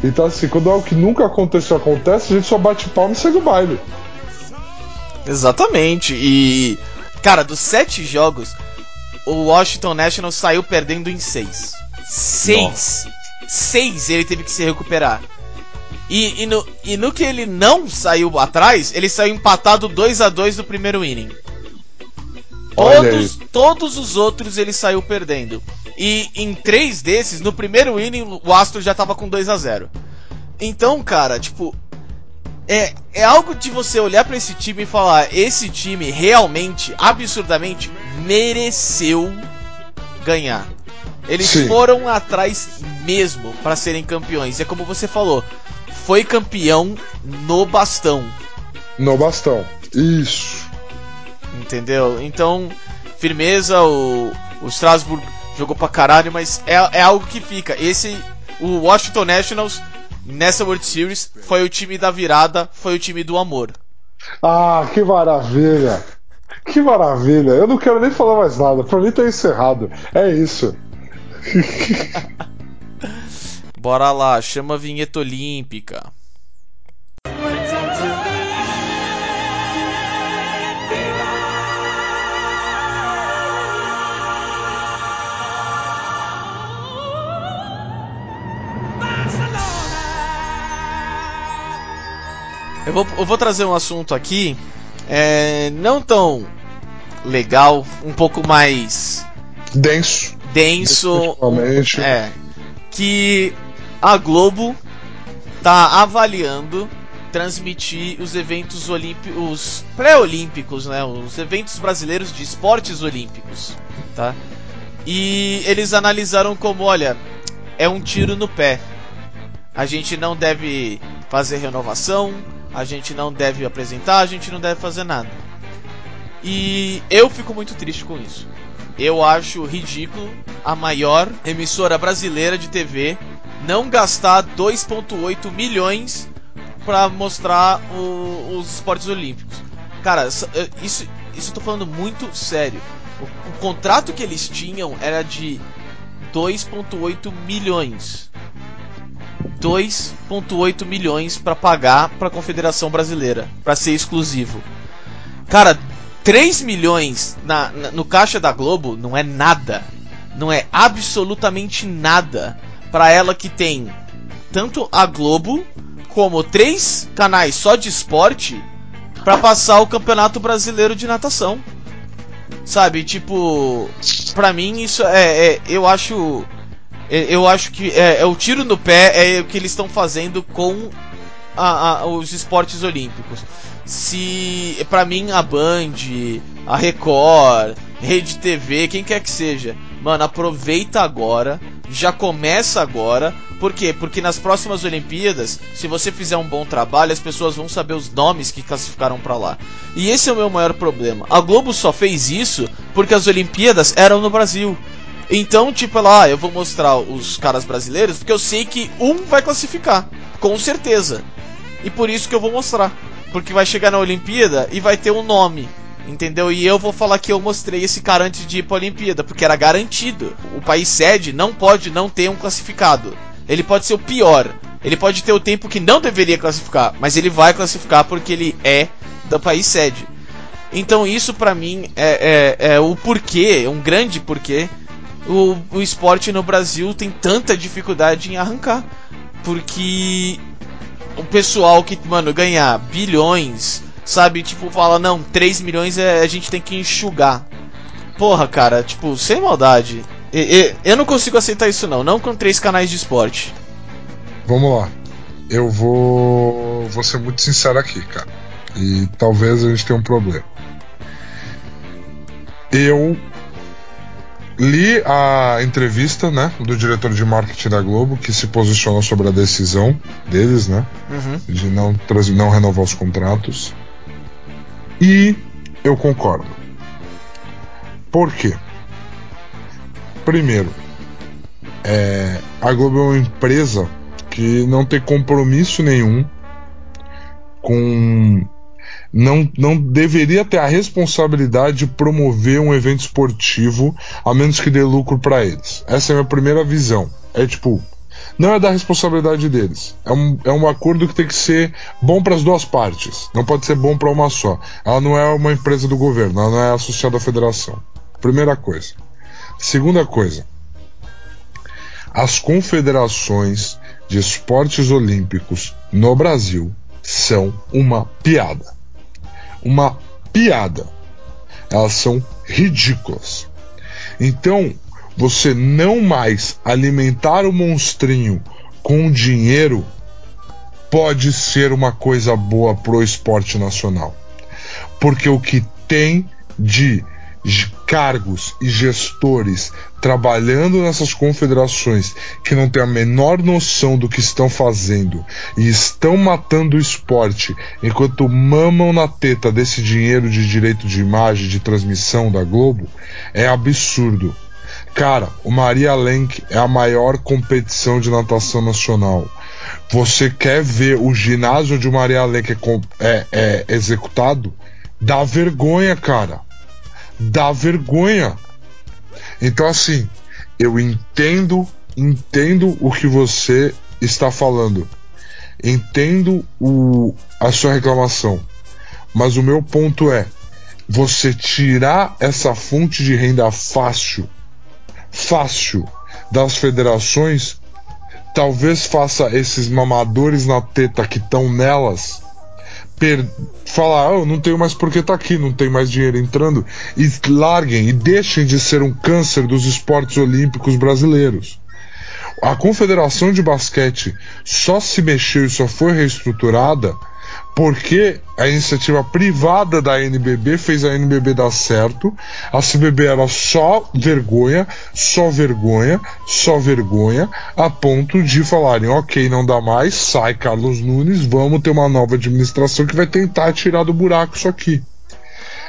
Então, assim, quando algo que nunca aconteceu acontece, a gente só bate palma e segue o baile. Exatamente. E, cara, dos sete jogos, o Washington National saiu perdendo em seis. Seis. Nossa. Seis ele teve que se recuperar. E, e, no, e no que ele não saiu atrás, ele saiu empatado 2 a 2 no primeiro inning. Todos, todos os outros ele saiu perdendo. E em três desses, no primeiro inning, o Astro já tava com 2 a 0 Então, cara, tipo. É, é algo de você olhar para esse time e falar: esse time realmente, absurdamente, mereceu ganhar. Eles Sim. foram atrás mesmo para serem campeões. E é como você falou: foi campeão no bastão. No bastão, isso. Entendeu? Então, firmeza, o, o Strasbourg jogou pra caralho, mas é, é algo que fica. Esse, o Washington Nationals, nessa World Series, foi o time da virada, foi o time do amor. Ah, que maravilha! Que maravilha! Eu não quero nem falar mais nada, pra mim tá encerrado. É isso. [laughs] Bora lá, chama a vinheta olímpica. Eu vou, eu vou trazer um assunto aqui, é, não tão legal, um pouco mais Denso. denso, é, que a Globo tá avaliando transmitir os eventos olímpicos, os pré-olímpicos, né, os eventos brasileiros de esportes olímpicos, tá? E eles analisaram como, olha, é um tiro no pé. A gente não deve fazer renovação, a gente não deve apresentar, a gente não deve fazer nada. E eu fico muito triste com isso. Eu acho ridículo a maior emissora brasileira de TV não gastar 2,8 milhões pra mostrar o- os esportes olímpicos. Cara, isso, isso eu tô falando muito sério. O, o contrato que eles tinham era de 2,8 milhões. 2,8 milhões pra pagar pra Confederação Brasileira, pra ser exclusivo. Cara, 3 milhões na, na- no caixa da Globo não é nada. Não é absolutamente nada pra ela que tem tanto a Globo como três canais só de esporte pra passar o Campeonato Brasileiro de Natação. Sabe, tipo, pra mim isso é, é- eu acho eu acho que é, é o tiro no pé é o que eles estão fazendo com a- a- os esportes olímpicos. Se pra mim a Band, a Record, Rede TV, quem quer que seja, mano, aproveita agora, já começa agora. Por quê? Porque nas próximas Olimpíadas, se você fizer um bom trabalho, as pessoas vão saber os nomes que classificaram pra lá. E esse é o meu maior problema. A Globo só fez isso porque as Olimpíadas eram no Brasil. Então, tipo, ela, ah, eu vou mostrar os caras brasileiros porque eu sei que um vai classificar, com certeza. E por isso que eu vou mostrar. Porque vai chegar na Olimpíada e vai ter um nome. Entendeu? E eu vou falar que eu mostrei esse cara antes de ir pra Olimpíada, porque era garantido. O país sede não pode não ter um classificado. Ele pode ser o pior. Ele pode ter o tempo que não deveria classificar, mas ele vai classificar porque ele é do país sede. Então isso pra mim é, é, é o porquê, um grande porquê o, o esporte no Brasil tem tanta dificuldade em arrancar. Porque o pessoal que, mano, ganha bilhões, sabe, tipo, fala, não, 3 milhões é, a gente tem que enxugar. Porra, cara, tipo, sem maldade. E- e- eu não consigo aceitar isso não, não com três canais de esporte. Vamos lá. Eu vou, vou ser muito sincero aqui, cara. E talvez a gente tenha um problema. Eu li a entrevista, né, do diretor de marketing da Globo que se posicionou sobre a decisão deles, né, Uhum. de não, não renovar os contratos. E eu concordo. Por quê? Primeiro, é, a Globo é uma empresa que não tem compromisso nenhum com. Não, não deveria ter a responsabilidade de promover um evento esportivo a menos que dê lucro para eles. Essa é a minha primeira visão. É tipo, não é da responsabilidade deles. É um, é um acordo que tem que ser bom para as duas partes. Não pode ser bom para uma só. Ela não é uma empresa do governo, ela não é associada à federação. Primeira coisa. Segunda coisa. As confederações de esportes olímpicos no Brasil são uma piada. Uma piada. Elas são ridículas. Então, você não mais alimentar o monstrinho com dinheiro pode ser uma coisa boa pro esporte nacional. Porque o que tem de cargos e gestores trabalhando nessas confederações que não têm a menor noção do que estão fazendo e estão matando o esporte enquanto mamam na teta desse dinheiro de direito de imagem, de transmissão da Globo, é absurdo. Cara, o Maria Lenk é a maior competição de natação nacional. Você quer ver o ginásio de Maria Lenk é, é- é executado? Dá vergonha, cara. Dá vergonha. Então, assim, eu entendo, entendo o que você está falando. Entendo o, a sua reclamação. Mas o meu ponto é: você tirar essa fonte de renda fácil, fácil, das federações, talvez faça esses mamadores na teta que estão nelas per... falar, oh, não tenho mais porque tá aqui, não tem mais dinheiro entrando, e larguem e deixem de ser um câncer dos esportes olímpicos brasileiros. A Confederação de Basquete só se mexeu e só foi reestruturada porque a iniciativa privada da NBB fez a NBB dar certo. A CBB era só vergonha, só vergonha, só vergonha, a ponto de falarem: ok, não dá mais, sai Carlos Nunes, vamos ter uma nova administração que vai tentar tirar do buraco isso aqui.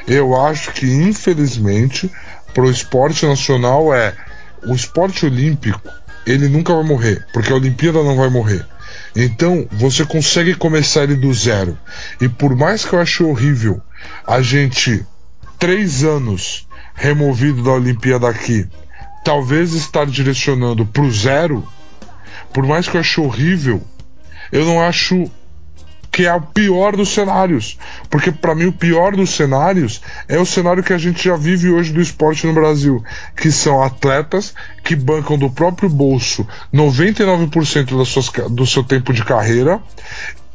Eu acho que, infelizmente, para o esporte nacional é o esporte olímpico, ele nunca vai morrer, porque a Olimpíada não vai morrer. Então, você consegue começar ele do zero. E por mais que eu ache horrível a gente, três anos removido da Olimpíada aqui, talvez estar direcionando para o zero, por mais que eu ache horrível, eu não acho que é o pior dos cenários. Porque para mim o pior dos cenários é o cenário que a gente já vive hoje do esporte no Brasil, que são atletas que bancam do próprio bolso 99% das suas, do seu tempo de carreira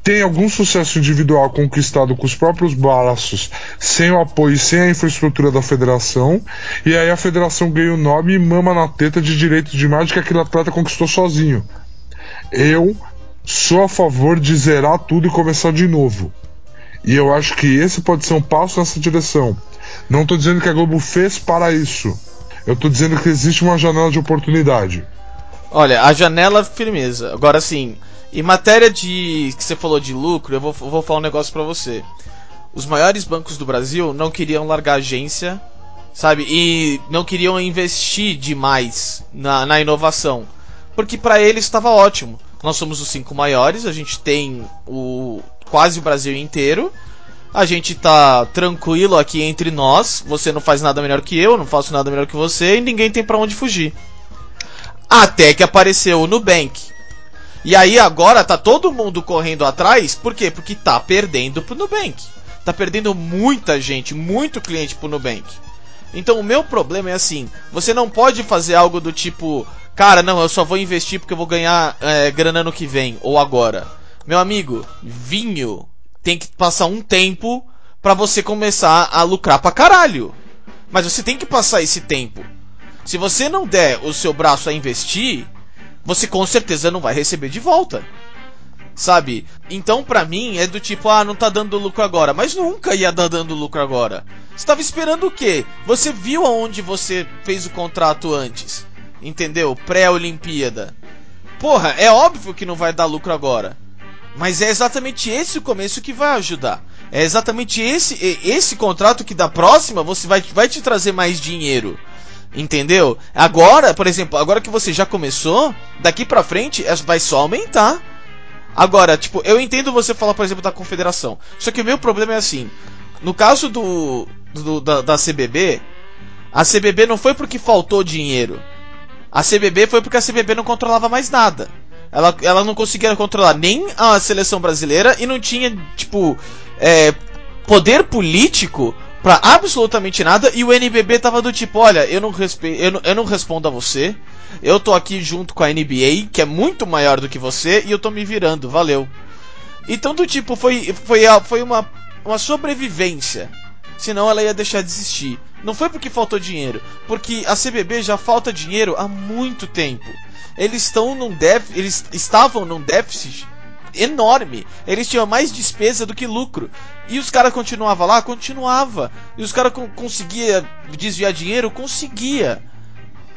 tem algum sucesso individual conquistado com os próprios braços, sem o apoio e sem a infraestrutura da federação, e aí a federação ganha o nome e mama na teta de direitos de imagem que aquele atleta conquistou sozinho. Eu sou a favor de zerar tudo e começar de novo. E eu acho que esse pode ser um passo nessa direção. Não estou dizendo que a Globo fez para isso. Eu estou dizendo que existe uma janela de oportunidade. Olha, a janela firmeza. Agora sim, em matéria de que você falou de lucro, eu vou, vou falar um negócio para você. Os maiores bancos do Brasil não queriam largar agência, sabe? E não queriam investir demais na, na inovação, porque para eles estava ótimo. Nós somos os cinco maiores, a gente tem o quase o Brasil inteiro. A gente tá tranquilo aqui entre nós. Você não faz nada melhor que eu, não faço nada melhor que você e ninguém tem para onde fugir. Até que apareceu o Nubank. E aí agora tá todo mundo correndo atrás, por quê? Porque tá perdendo pro Nubank. Tá perdendo muita gente, muito cliente pro Nubank. Então o meu problema é assim: você não pode fazer algo do tipo, cara, não, eu só vou investir porque eu vou ganhar é, grana no que vem ou agora. Meu amigo, vinho tem que passar um tempo para você começar a lucrar pra caralho. Mas você tem que passar esse tempo. Se você não der o seu braço a investir, você com certeza não vai receber de volta. Sabe? Então, pra mim, é do tipo, ah, não tá dando lucro agora. Mas nunca ia dar dando lucro agora. Você tava esperando o quê? Você viu aonde você fez o contrato antes? Entendeu? Pré-Olimpíada. Porra, é óbvio que não vai dar lucro agora. Mas é exatamente esse o começo que vai ajudar. É exatamente esse esse contrato que da próxima você vai, vai te trazer mais dinheiro. Entendeu? Agora, por exemplo, agora que você já começou, daqui pra frente é, vai só aumentar. Agora, tipo, eu entendo você falar, por exemplo, da confederação. Só que o meu problema é assim. No caso do, do da, da CBB, a CBB não foi porque faltou dinheiro. A CBB foi porque a CBB não controlava mais nada. Ela, ela não conseguia controlar nem a seleção brasileira e não tinha, tipo, é, poder político para absolutamente nada. E o NBB tava do tipo: olha, eu não, respe... eu, não, eu não respondo a você. Eu tô aqui junto com a NBA, que é muito maior do que você, e eu tô me virando, valeu. Então, do tipo, foi, foi, foi uma, uma sobrevivência. Senão ela ia deixar de existir. Não foi porque faltou dinheiro, porque a CBB já falta dinheiro há muito tempo. Eles estão num déficit, eles estavam num déficit enorme. Eles tinham mais despesa do que lucro. E os caras continuavam lá? Continuava. E os caras conseguia desviar dinheiro? Conseguia.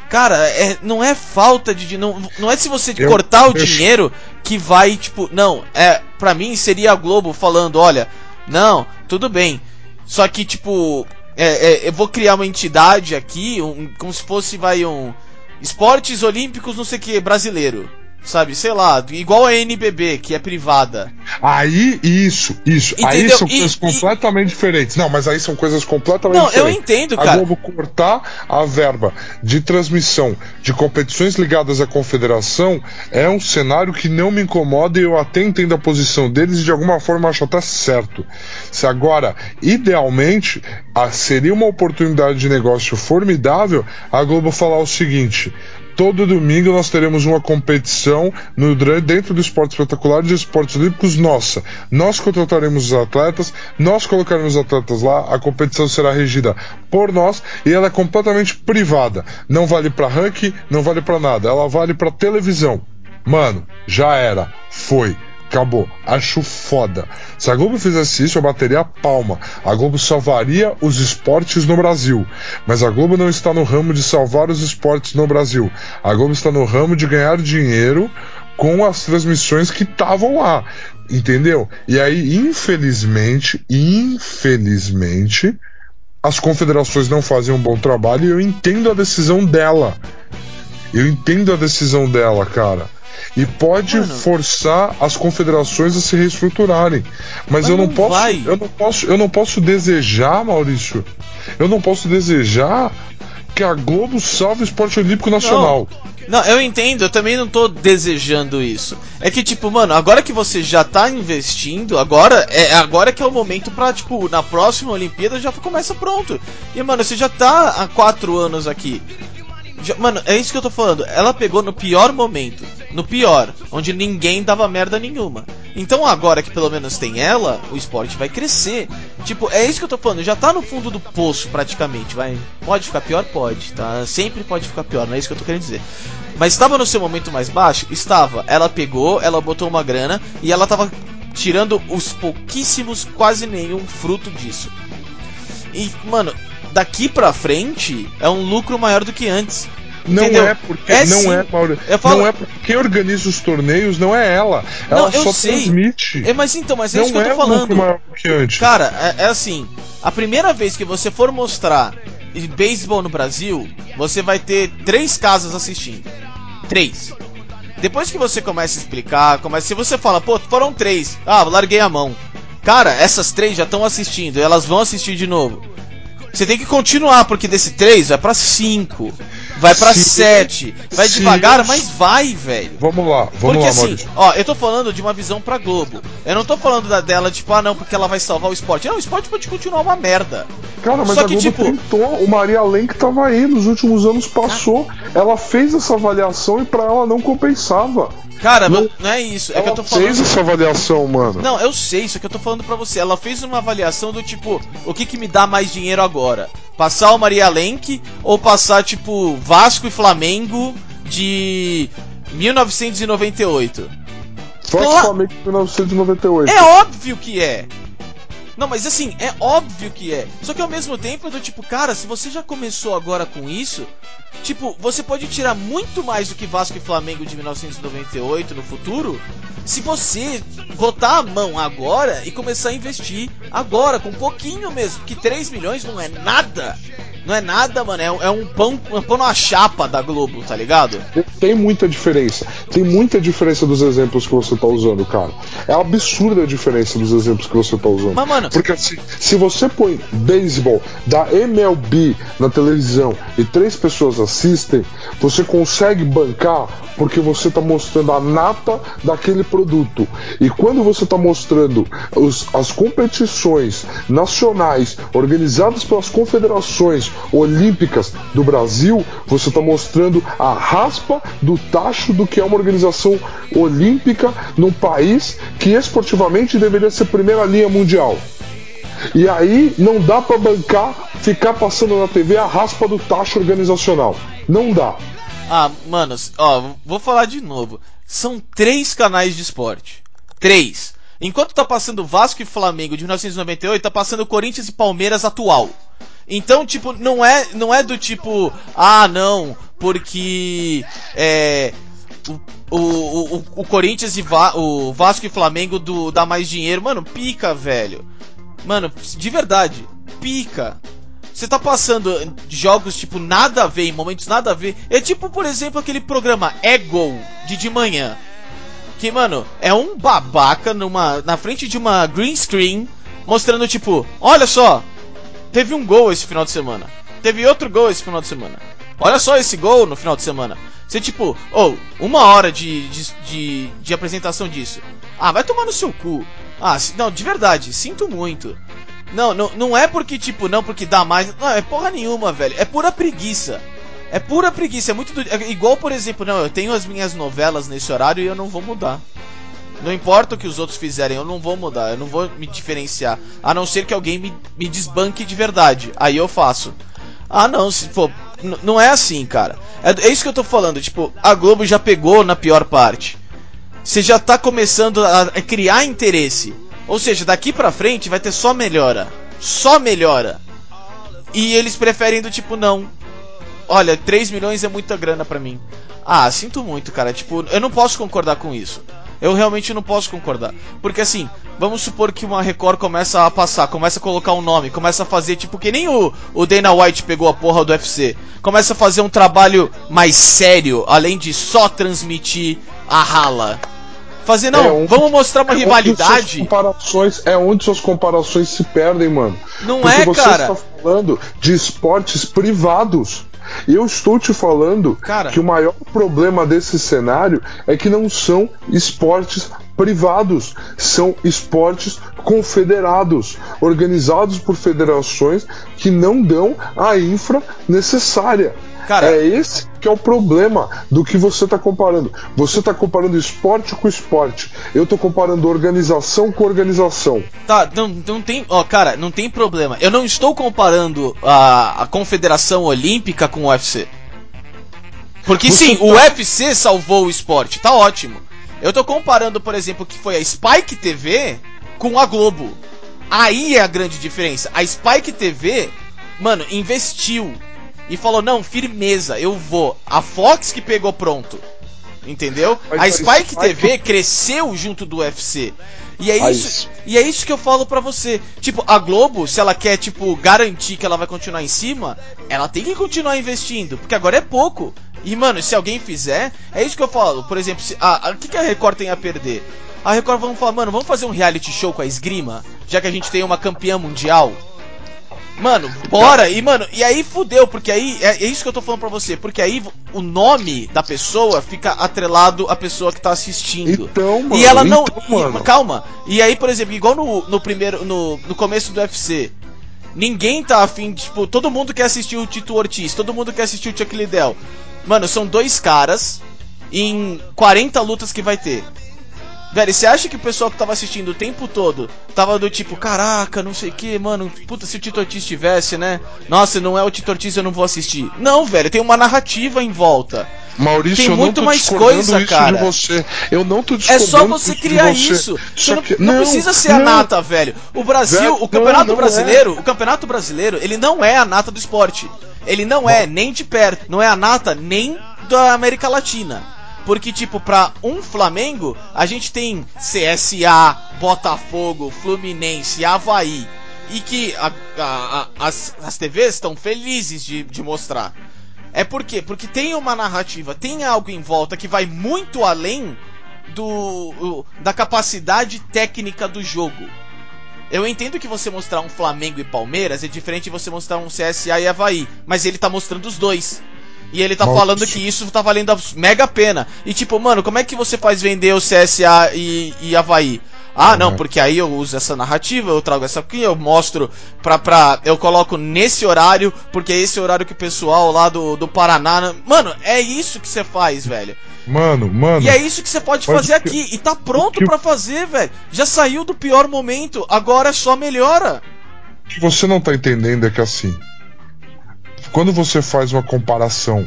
Cara, é, não é falta de não, não é se você eu, cortar o dinheiro que vai, tipo, não, é, para mim seria a Globo falando, olha, não, tudo bem. Só que tipo, é, é, eu vou criar uma entidade aqui, um, como se fosse vai um esportes olímpicos, não sei que brasileiro. Sabe, sei lá, igual a NBB, que é privada. Aí, isso, isso. Entendeu? Aí são e, coisas e... completamente diferentes. Não, mas aí são coisas completamente não, diferentes. Não, eu entendo, cara. A Globo cortar a verba de transmissão de competições ligadas à confederação é um cenário que não me incomoda e eu até entendo a posição deles e de alguma forma acho até certo. Se agora, idealmente, seria uma oportunidade de negócio formidável a Globo falar o seguinte: todo domingo nós teremos uma competição no, dentro do esporte espetacular de esportes olímpicos nossa. Nós contrataremos os atletas, nós colocaremos os atletas lá, a competição será regida por nós e ela é completamente privada. Não vale para ranking, não vale para nada. Ela vale para televisão. Mano, já era. Foi. Acabou. Acho foda. Se a Globo fizesse isso, eu bateria a palma. A Globo salvaria os esportes no Brasil. Mas a Globo não está no ramo de salvar os esportes no Brasil. A Globo está no ramo de ganhar dinheiro com as transmissões que estavam lá. Entendeu? E aí, infelizmente, infelizmente, as confederações não fazem um bom trabalho e eu entendo a decisão dela. Eu entendo a decisão dela, cara e pode Mano, forçar as confederações a se reestruturarem. Mas, mas eu não, não posso, vai. eu não posso, eu não posso desejar, Maurício. Eu não posso desejar que a Globo salve o esporte olímpico nacional. Não, não, eu entendo, eu também não tô desejando isso. É que, tipo, mano, agora que você já tá investindo, agora é agora que é o momento pra, tipo, na próxima Olimpíada já começa pronto. E, mano, você já tá há quatro anos aqui. Mano, é isso que eu tô falando. Ela pegou no pior momento. No pior. Onde ninguém dava merda nenhuma. Então agora que pelo menos tem ela, o esporte vai crescer. Tipo, é isso que eu tô falando. Já tá no fundo do poço praticamente. Vai. Pode ficar pior? Pode. Tá? Sempre pode ficar pior. Não é isso que eu tô querendo dizer. Mas estava no seu momento mais baixo? Estava. Ela pegou, ela botou uma grana e ela tava tirando os pouquíssimos, quase nenhum fruto disso. E, mano, daqui pra frente é um lucro maior do que antes. Não Entendeu? é porque é não sim. é, Mauro, falo... não é porque quem organiza os torneios não é ela. Ela não, só sei. transmite. É, mas então, mas é não isso que eu tô é falando. Maior que antes. Cara, é, é assim, a primeira vez que você for mostrar beisebol no Brasil, você vai ter três casas assistindo. Três. Depois que você começa a explicar, começa, se você fala, pô, foram três, ah, larguei a mão. Cara, essas três já estão assistindo, elas vão assistir de novo. Você tem que continuar, porque desse 3 vai pra 5. Vai pra 7. Vai sim. devagar, mas vai, velho. Vamos lá, vamos porque, lá, assim, Maurício. ó, eu tô falando de uma visão pra Globo. Eu não tô falando da dela, tipo, ah, não, porque ela vai salvar o esporte. Não, o esporte pode continuar uma merda. Cara, mas Só a que, Globo tipo... tentou. O Maria Lenk tava aí, nos últimos anos passou. Ela fez essa avaliação e pra ela não compensava. Cara, não, não é isso. É que eu tô falando. fez essa avaliação, mano. Não, eu sei, isso que eu tô falando pra você. Ela fez uma avaliação do tipo, o que que me dá mais dinheiro agora? Passar o Maria Lenk ou passar, tipo, Vasco e Flamengo de 1998? Vasco e Flamengo de 1998. É óbvio que é. Não, mas assim, é óbvio que é. Só que ao mesmo tempo eu tipo, cara, se você já começou agora com isso, tipo, você pode tirar muito mais do que Vasco e Flamengo de 1998 no futuro, se você botar a mão agora e começar a investir agora, com um pouquinho mesmo, que 3 milhões não é nada não é nada, mano. É, é um pão, um pão na chapa da Globo, tá ligado? Tem muita diferença. Tem muita diferença dos exemplos que você tá usando, cara. É absurda a diferença dos exemplos que você tá usando. Mas, mano. Porque assim, se você põe beisebol da MLB na televisão e três pessoas assistem, você consegue bancar porque você está mostrando a nata daquele produto. E quando você está mostrando os, as competições nacionais organizadas pelas confederações olímpicas do Brasil, você está mostrando a raspa do tacho do que é uma organização olímpica num país que esportivamente deveria ser primeira linha mundial. E aí não dá para bancar ficar passando na TV a raspa do tacho organizacional. Não dá. Ah, manos, ó, vou falar de novo. São três canais de esporte. Três. Enquanto tá passando Vasco e Flamengo de 1998, tá passando Corinthians e Palmeiras atual. Então, tipo, não é, não é do tipo, ah, não, porque é, o, o, o, o Corinthians e Va o Vasco e Flamengo do, dá mais dinheiro. Mano, pica, velho. Mano, de verdade, pica. Você tá passando jogos tipo nada a ver, em momentos nada a ver. É tipo, por exemplo, aquele programa Ego de de manhã. Que, mano, é um babaca numa, na frente de uma green screen mostrando tipo, olha só, teve um gol esse final de semana. Teve outro gol esse final de semana. Olha só esse gol no final de semana. Você tipo, ou oh, uma hora de, de, de, de apresentação disso. Ah, vai tomar no seu cu. Ah, não, de verdade, sinto muito. Não, não, não é porque, tipo, não porque dá mais. Não, é porra nenhuma, velho. É pura preguiça. É pura preguiça, é muito do... é igual, por exemplo, não, eu tenho as minhas novelas nesse horário e eu não vou mudar. Não importa o que os outros fizerem, eu não vou mudar, eu não vou me diferenciar. A não ser que alguém me, me desbanque de verdade. Aí eu faço. Ah, não, se. Não é assim, cara. É, é, isso que eu tô falando. Tipo, a Globo já pegou na pior parte. Você já tá começando a, a criar interesse. Ou seja, daqui pra frente vai ter só melhora. Só melhora. E eles preferem do tipo, não. Olha, 3 milhões é muita grana para mim. Ah, sinto muito, cara. Tipo, eu não posso concordar com isso. Eu realmente não posso concordar. Porque assim, vamos supor que uma Record começa a passar, começa a colocar um nome, começa a fazer tipo que nem o, o Dana White pegou a porra do UFC. Começa a fazer um trabalho mais sério, além de só transmitir a rala. Fazer não, é vamos mostrar uma é rivalidade. comparações, é onde suas comparações se perdem, mano. Não Porque é, você cara. está falando de esportes privados. Eu estou te falando Cara. que o maior problema desse cenário é que não são esportes privados, são esportes confederados, organizados por federações que não dão a infra necessária. Cara, é esse que é o problema do que você está comparando. Você está comparando esporte com esporte. Eu estou comparando organização com organização. Tá, não, não tem. Ó, cara, não tem problema. Eu não estou comparando a, a Confederação Olímpica com o UFC. Porque você sim, tá... o UFC salvou o esporte, tá ótimo. Eu tô comparando, por exemplo, que foi a Spike TV com a Globo. Aí é a grande diferença. A Spike TV, mano, investiu e falou: não, firmeza, eu vou. A Fox que pegou pronto. Entendeu? A Spike, TV cresceu junto do UFC. E é isso, e é isso que eu falo para você. Tipo, a Globo, se ela quer tipo garantir que ela vai continuar em cima, ela tem que continuar investindo, porque agora é pouco. E mano, se alguém fizer, é isso que eu falo. Por exemplo, se, a, o que, que a Record tem a perder? A Record vamos falar, mano, vamos fazer um reality show com a esgrima, já que a gente tem uma campeã mundial. Mano, bora! E, mano, e aí fudeu, porque aí é, é, isso que eu tô falando pra você, porque aí o nome da pessoa fica atrelado à pessoa que tá assistindo. Então, mano, e ela não. Então, e, calma. E aí, por exemplo, igual no, no primeiro. No, no começo do UFC. Ninguém tá afim, tipo, todo mundo quer assistir o Tito Ortiz, todo mundo quer assistir o Chuck Liddell. Mano, são dois caras em 40 lutas que vai ter. Velho, você acha que o pessoal que tava assistindo o tempo todo tava do tipo, caraca, não sei o que, mano, puta, se o Tito Ortiz tivesse, né? Nossa, não é o Tito Ortiz, eu não vou assistir. Não, velho, tem uma narrativa em volta. Maurício, tem muito mais coisa, cara. você. Eu não tô É só você criar isso. Você não, que... não, não, precisa ser não. a nata, velho. O Brasil, velho, o Campeonato Brasileiro, é. o Campeonato Brasileiro, ele não é a nata do esporte. Ele não é nem de perto, não é a nata nem da América Latina. Porque, tipo, pra um Flamengo, a gente tem CSA, Botafogo, Fluminense, Havaí. E que a, a, a, as, as TVs estão felizes de, de mostrar. É por quê? Porque tem uma narrativa, tem algo em volta que vai muito além do da capacidade técnica do jogo. Eu entendo que você mostrar um Flamengo e Palmeiras é diferente de você mostrar um CSA e Havaí, mas ele tá mostrando os dois. E ele tá falando que isso tá valendo mega pena. E tipo, mano, como é que você faz vender o CSA e, e Havaí? Ah, não, porque aí eu uso essa narrativa, eu trago essa aqui, eu mostro pra, pra. Eu coloco nesse horário, porque é esse horário que o pessoal lá do, do Paraná. Mano, é isso que você faz, velho. Mano, mano. E é isso que você pode fazer aqui. E tá pronto que... para fazer, velho. Já saiu do pior momento, agora só melhora. O que você não tá entendendo é que assim quando você faz uma comparação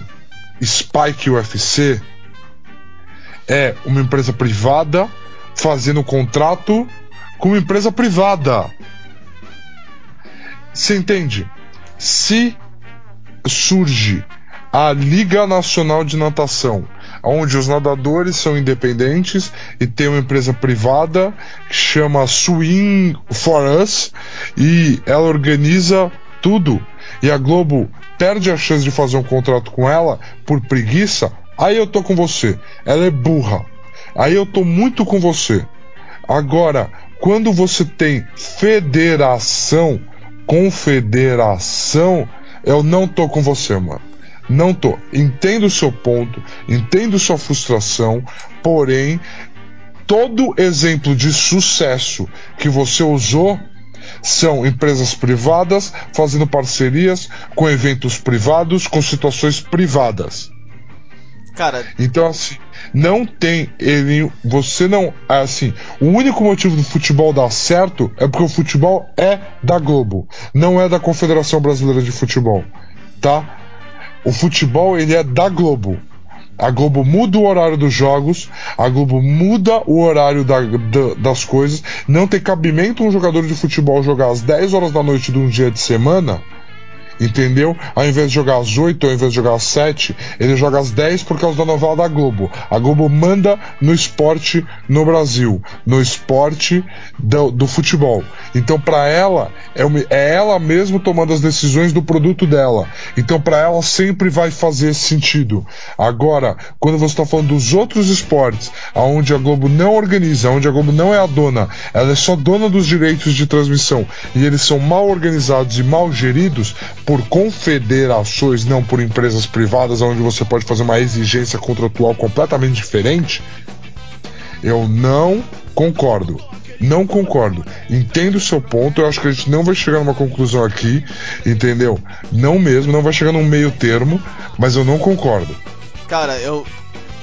Spike UFC, é uma empresa privada fazendo um contrato com uma empresa privada. Você entende? Se surge a Liga Nacional de Natação, onde os nadadores são independentes e tem uma empresa privada que chama Swim for Us e ela organiza tudo e a Globo perde a chance de fazer um contrato com ela por preguiça, aí eu tô com você. Ela é burra. Aí eu tô muito com você. Agora, quando você tem federação, confederação, eu não tô com você, mano. Não tô. Entendo o seu ponto, entendo sua frustração, porém, todo exemplo de sucesso que você usou São empresas privadas fazendo parcerias com eventos privados, com situações privadas. Cara. Então, assim, não tem ele. Você não. Assim, o único motivo do futebol dar certo é porque o futebol é da Globo, não é da Confederação Brasileira de Futebol. Tá? O futebol ele é da Globo. A Globo muda o horário dos jogos, a Globo muda o horário da, da, das coisas. Não tem cabimento um jogador de futebol jogar às 10 horas da noite de um dia de semana Entendeu? Ao invés de jogar às 8, ao invés de jogar às 7, ele joga às 10 por causa da novela da Globo. A Globo manda no esporte no Brasil, no esporte do, do futebol. Então, para ela, é, uma, é, ela mesma tomando as decisões do produto dela. Então, para ela, sempre vai fazer sentido. Agora, quando você está falando dos outros esportes, onde a Globo não organiza, onde a Globo não é a dona, ela é só dona dos direitos de transmissão e eles são mal organizados e mal geridos por confederações, não por empresas privadas, onde você pode fazer uma exigência contratual completamente diferente, eu não concordo. Não concordo. Entendo o seu ponto. Eu acho que a gente não vai chegar numa conclusão aqui, entendeu? Não mesmo, não vai chegar num meio termo, mas eu não concordo. Cara, eu.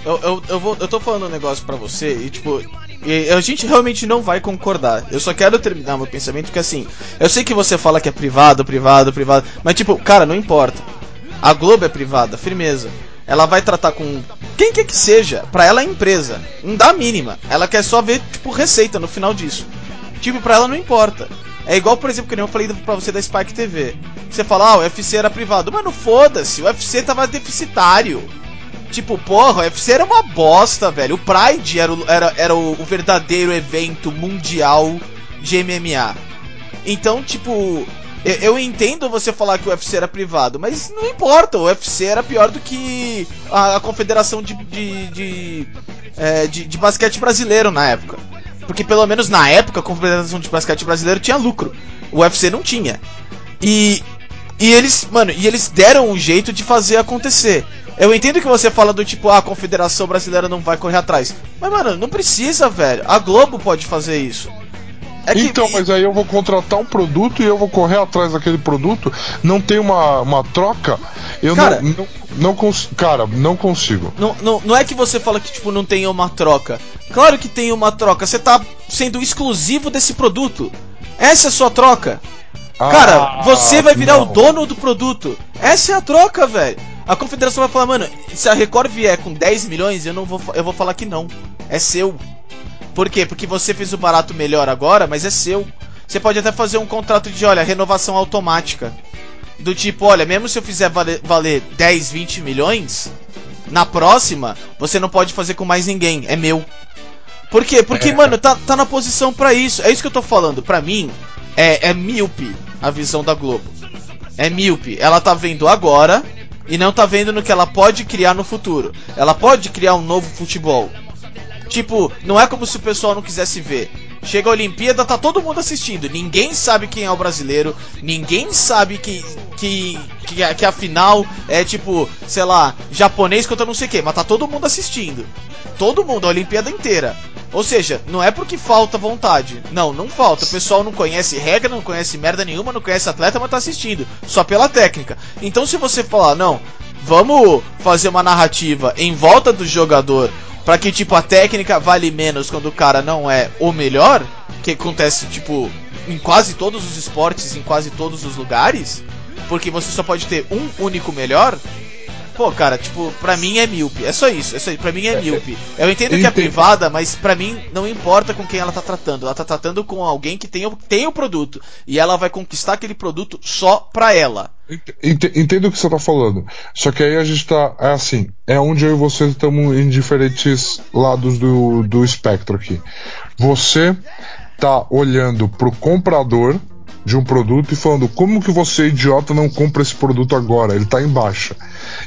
Eu, eu, eu, vou, eu tô falando um negócio pra você e, tipo, e a gente realmente não vai concordar. Eu só quero terminar meu pensamento que assim, eu sei que você fala que é privado, privado, privado, mas tipo, cara, não importa. A Globo é privada, firmeza. Ela vai tratar com quem quer que seja, pra ela é empresa. Não dá a mínima. Ela quer só ver, tipo, receita no final disso. Tipo, pra ela não importa. É igual, por exemplo, que nem eu falei pra você da Spike TV. Você fala, ah, o UFC era privado. Mano, foda-se, o UFC tava deficitário. Tipo, porra, o UFC era uma bosta, velho. O Pride era, o, era, era o, verdadeiro evento mundial de MMA. Então, tipo, eu, eu, entendo você falar que o UFC era privado, mas não importa, o UFC era pior do que a, a Confederação de, de, de, é, de, de Basquete Brasileiro na época. Porque pelo menos na época a Confederação de Basquete Brasileiro tinha lucro. O UFC não tinha. E, e eles, mano, e eles deram um jeito de fazer acontecer. Eu entendo que você fala do tipo, ah, a Confederação Brasileira não vai correr atrás. Mas, mano, não precisa, velho. A Globo pode fazer isso. É que... Então, mas aí eu vou contratar um produto e eu vou correr atrás daquele produto. Não tem uma, uma troca. Eu cara, não, não, não cons... Cara, não consigo. Não, não, não é que você fala que tipo, não tem uma troca. Claro que tem uma troca. Você tá sendo exclusivo desse produto. Essa é a sua troca. Ah, cara, você vai virar não. o dono do produto. Essa é a troca, velho. A confederação vai falar, mano, se a Record vier com 10 milhões, eu não vou, eu vou falar que não. É seu. Por quê? Porque você fez o barato melhor agora, mas é seu. Você pode até fazer um contrato de, olha, renovação automática. Do tipo, olha, mesmo se eu fizer valer, valer 10, 20 milhões, na próxima, você não pode fazer com mais ninguém, é meu. Por quê? Porque, é. mano, tá, tá na posição para isso. É isso que eu tô falando. Pra mim, é, é míope a visão da Globo. É míope. Ela tá vendo agora e não tá vendo no que ela pode criar no futuro. Ela pode criar um novo futebol. Tipo, não é como se o pessoal não quisesse ver. Chega a Olimpíada, tá todo mundo assistindo. Ninguém sabe quem é o brasileiro. Ninguém sabe que, que, que, que a final é tipo, sei lá, japonês contra não sei o que. Mas tá todo mundo assistindo. Todo mundo, a Olimpíada inteira. Ou seja, não é porque falta vontade. Não, não falta. O pessoal não conhece regra, não conhece merda nenhuma, não conhece atleta, mas tá assistindo. Só pela técnica. Então se você falar, não, vamos fazer uma narrativa em volta do jogador para que tipo a técnica vale menos quando o cara não é o melhor, que acontece tipo em quase todos os esportes, em quase todos os lugares, porque você só pode ter um único melhor. Pô, cara, tipo, pra mim é míope. É só isso. É só, pra mim é, é míope. Eu entendo que é privada, mas pra mim não importa com quem ela tá tratando. Ela tá tratando com alguém que tem o, tem o produto. E ela vai conquistar aquele produto só pra ela. Entendo o que você tá falando. Só que aí a gente tá. É assim. É onde eu e você estamos em diferentes lados do, do espectro aqui. Você tá olhando pro comprador de um produto e falando como que você idiota não compra esse produto agora, ele tá em baixa.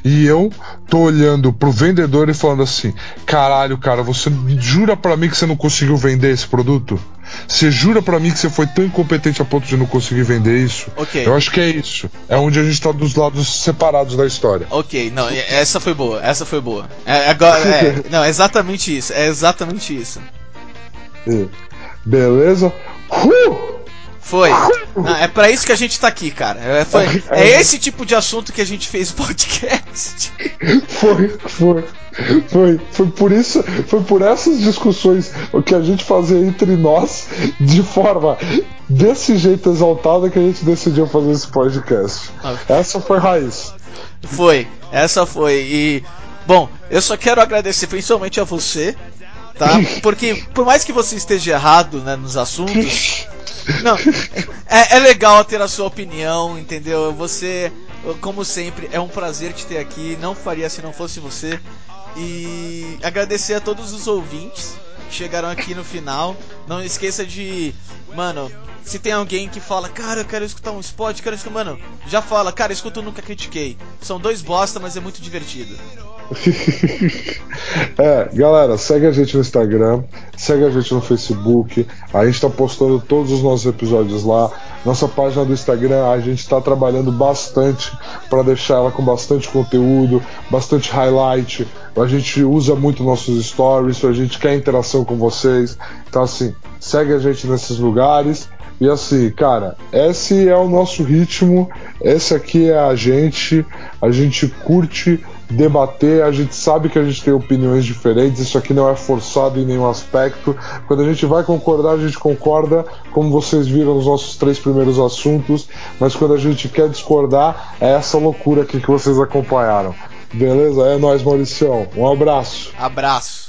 E eu tô olhando pro vendedor e falando assim: "Caralho, cara, você jura para mim que você não conseguiu vender esse produto? Você jura para mim que você foi tão incompetente a ponto de não conseguir vender isso?" Okay. Eu acho que é isso. É onde a gente tá dos lados separados da história. OK, não, essa foi boa. Essa foi boa. É, agora é, [laughs] não, é exatamente isso. É exatamente isso. Beleza? Uh! Foi. Não, é para isso que a gente tá aqui, cara. É, foi, é esse tipo de assunto que a gente fez o podcast. [laughs] Foi, foi. Foi, foi por isso, foi por essas discussões o que a gente fazia entre nós de forma desse jeito exaltada que a gente decidiu fazer esse podcast. Ah. Essa foi raiz. Foi, essa foi. E bom, eu só quero agradecer principalmente a você, tá? [laughs] Porque por mais que você esteja errado, né, nos assuntos, [laughs] não, é, é legal ter a sua opinião, entendeu? Você, como sempre, é um prazer te ter aqui. Não faria se não fosse você. E agradecer a todos os ouvintes que chegaram aqui no final. Não esqueça de. Mano, se tem alguém que fala, cara, eu quero escutar um spot, quero escutar. Mano, já fala, cara, escuta eu nunca critiquei. São dois bosta, mas é muito divertido. [laughs] é, galera, segue a gente no Instagram, segue a gente no Facebook. A gente tá postando todos os nossos episódios lá. Nossa página do Instagram, a gente está trabalhando bastante para deixar ela com bastante conteúdo, bastante highlight. A gente usa muito nossos stories, a gente quer interação com vocês. Então, assim, segue a gente nesses lugares. E assim, cara, esse é o nosso ritmo, esse aqui é a gente, a gente curte debater, a gente sabe que a gente tem opiniões diferentes, isso aqui não é forçado em nenhum aspecto. Quando a gente vai concordar, a gente concorda, como vocês viram nos nossos três primeiros assuntos, mas quando a gente quer discordar, é essa loucura aqui que vocês acompanharam. Beleza? É nóis, Mauricião. Um abraço. Abraço.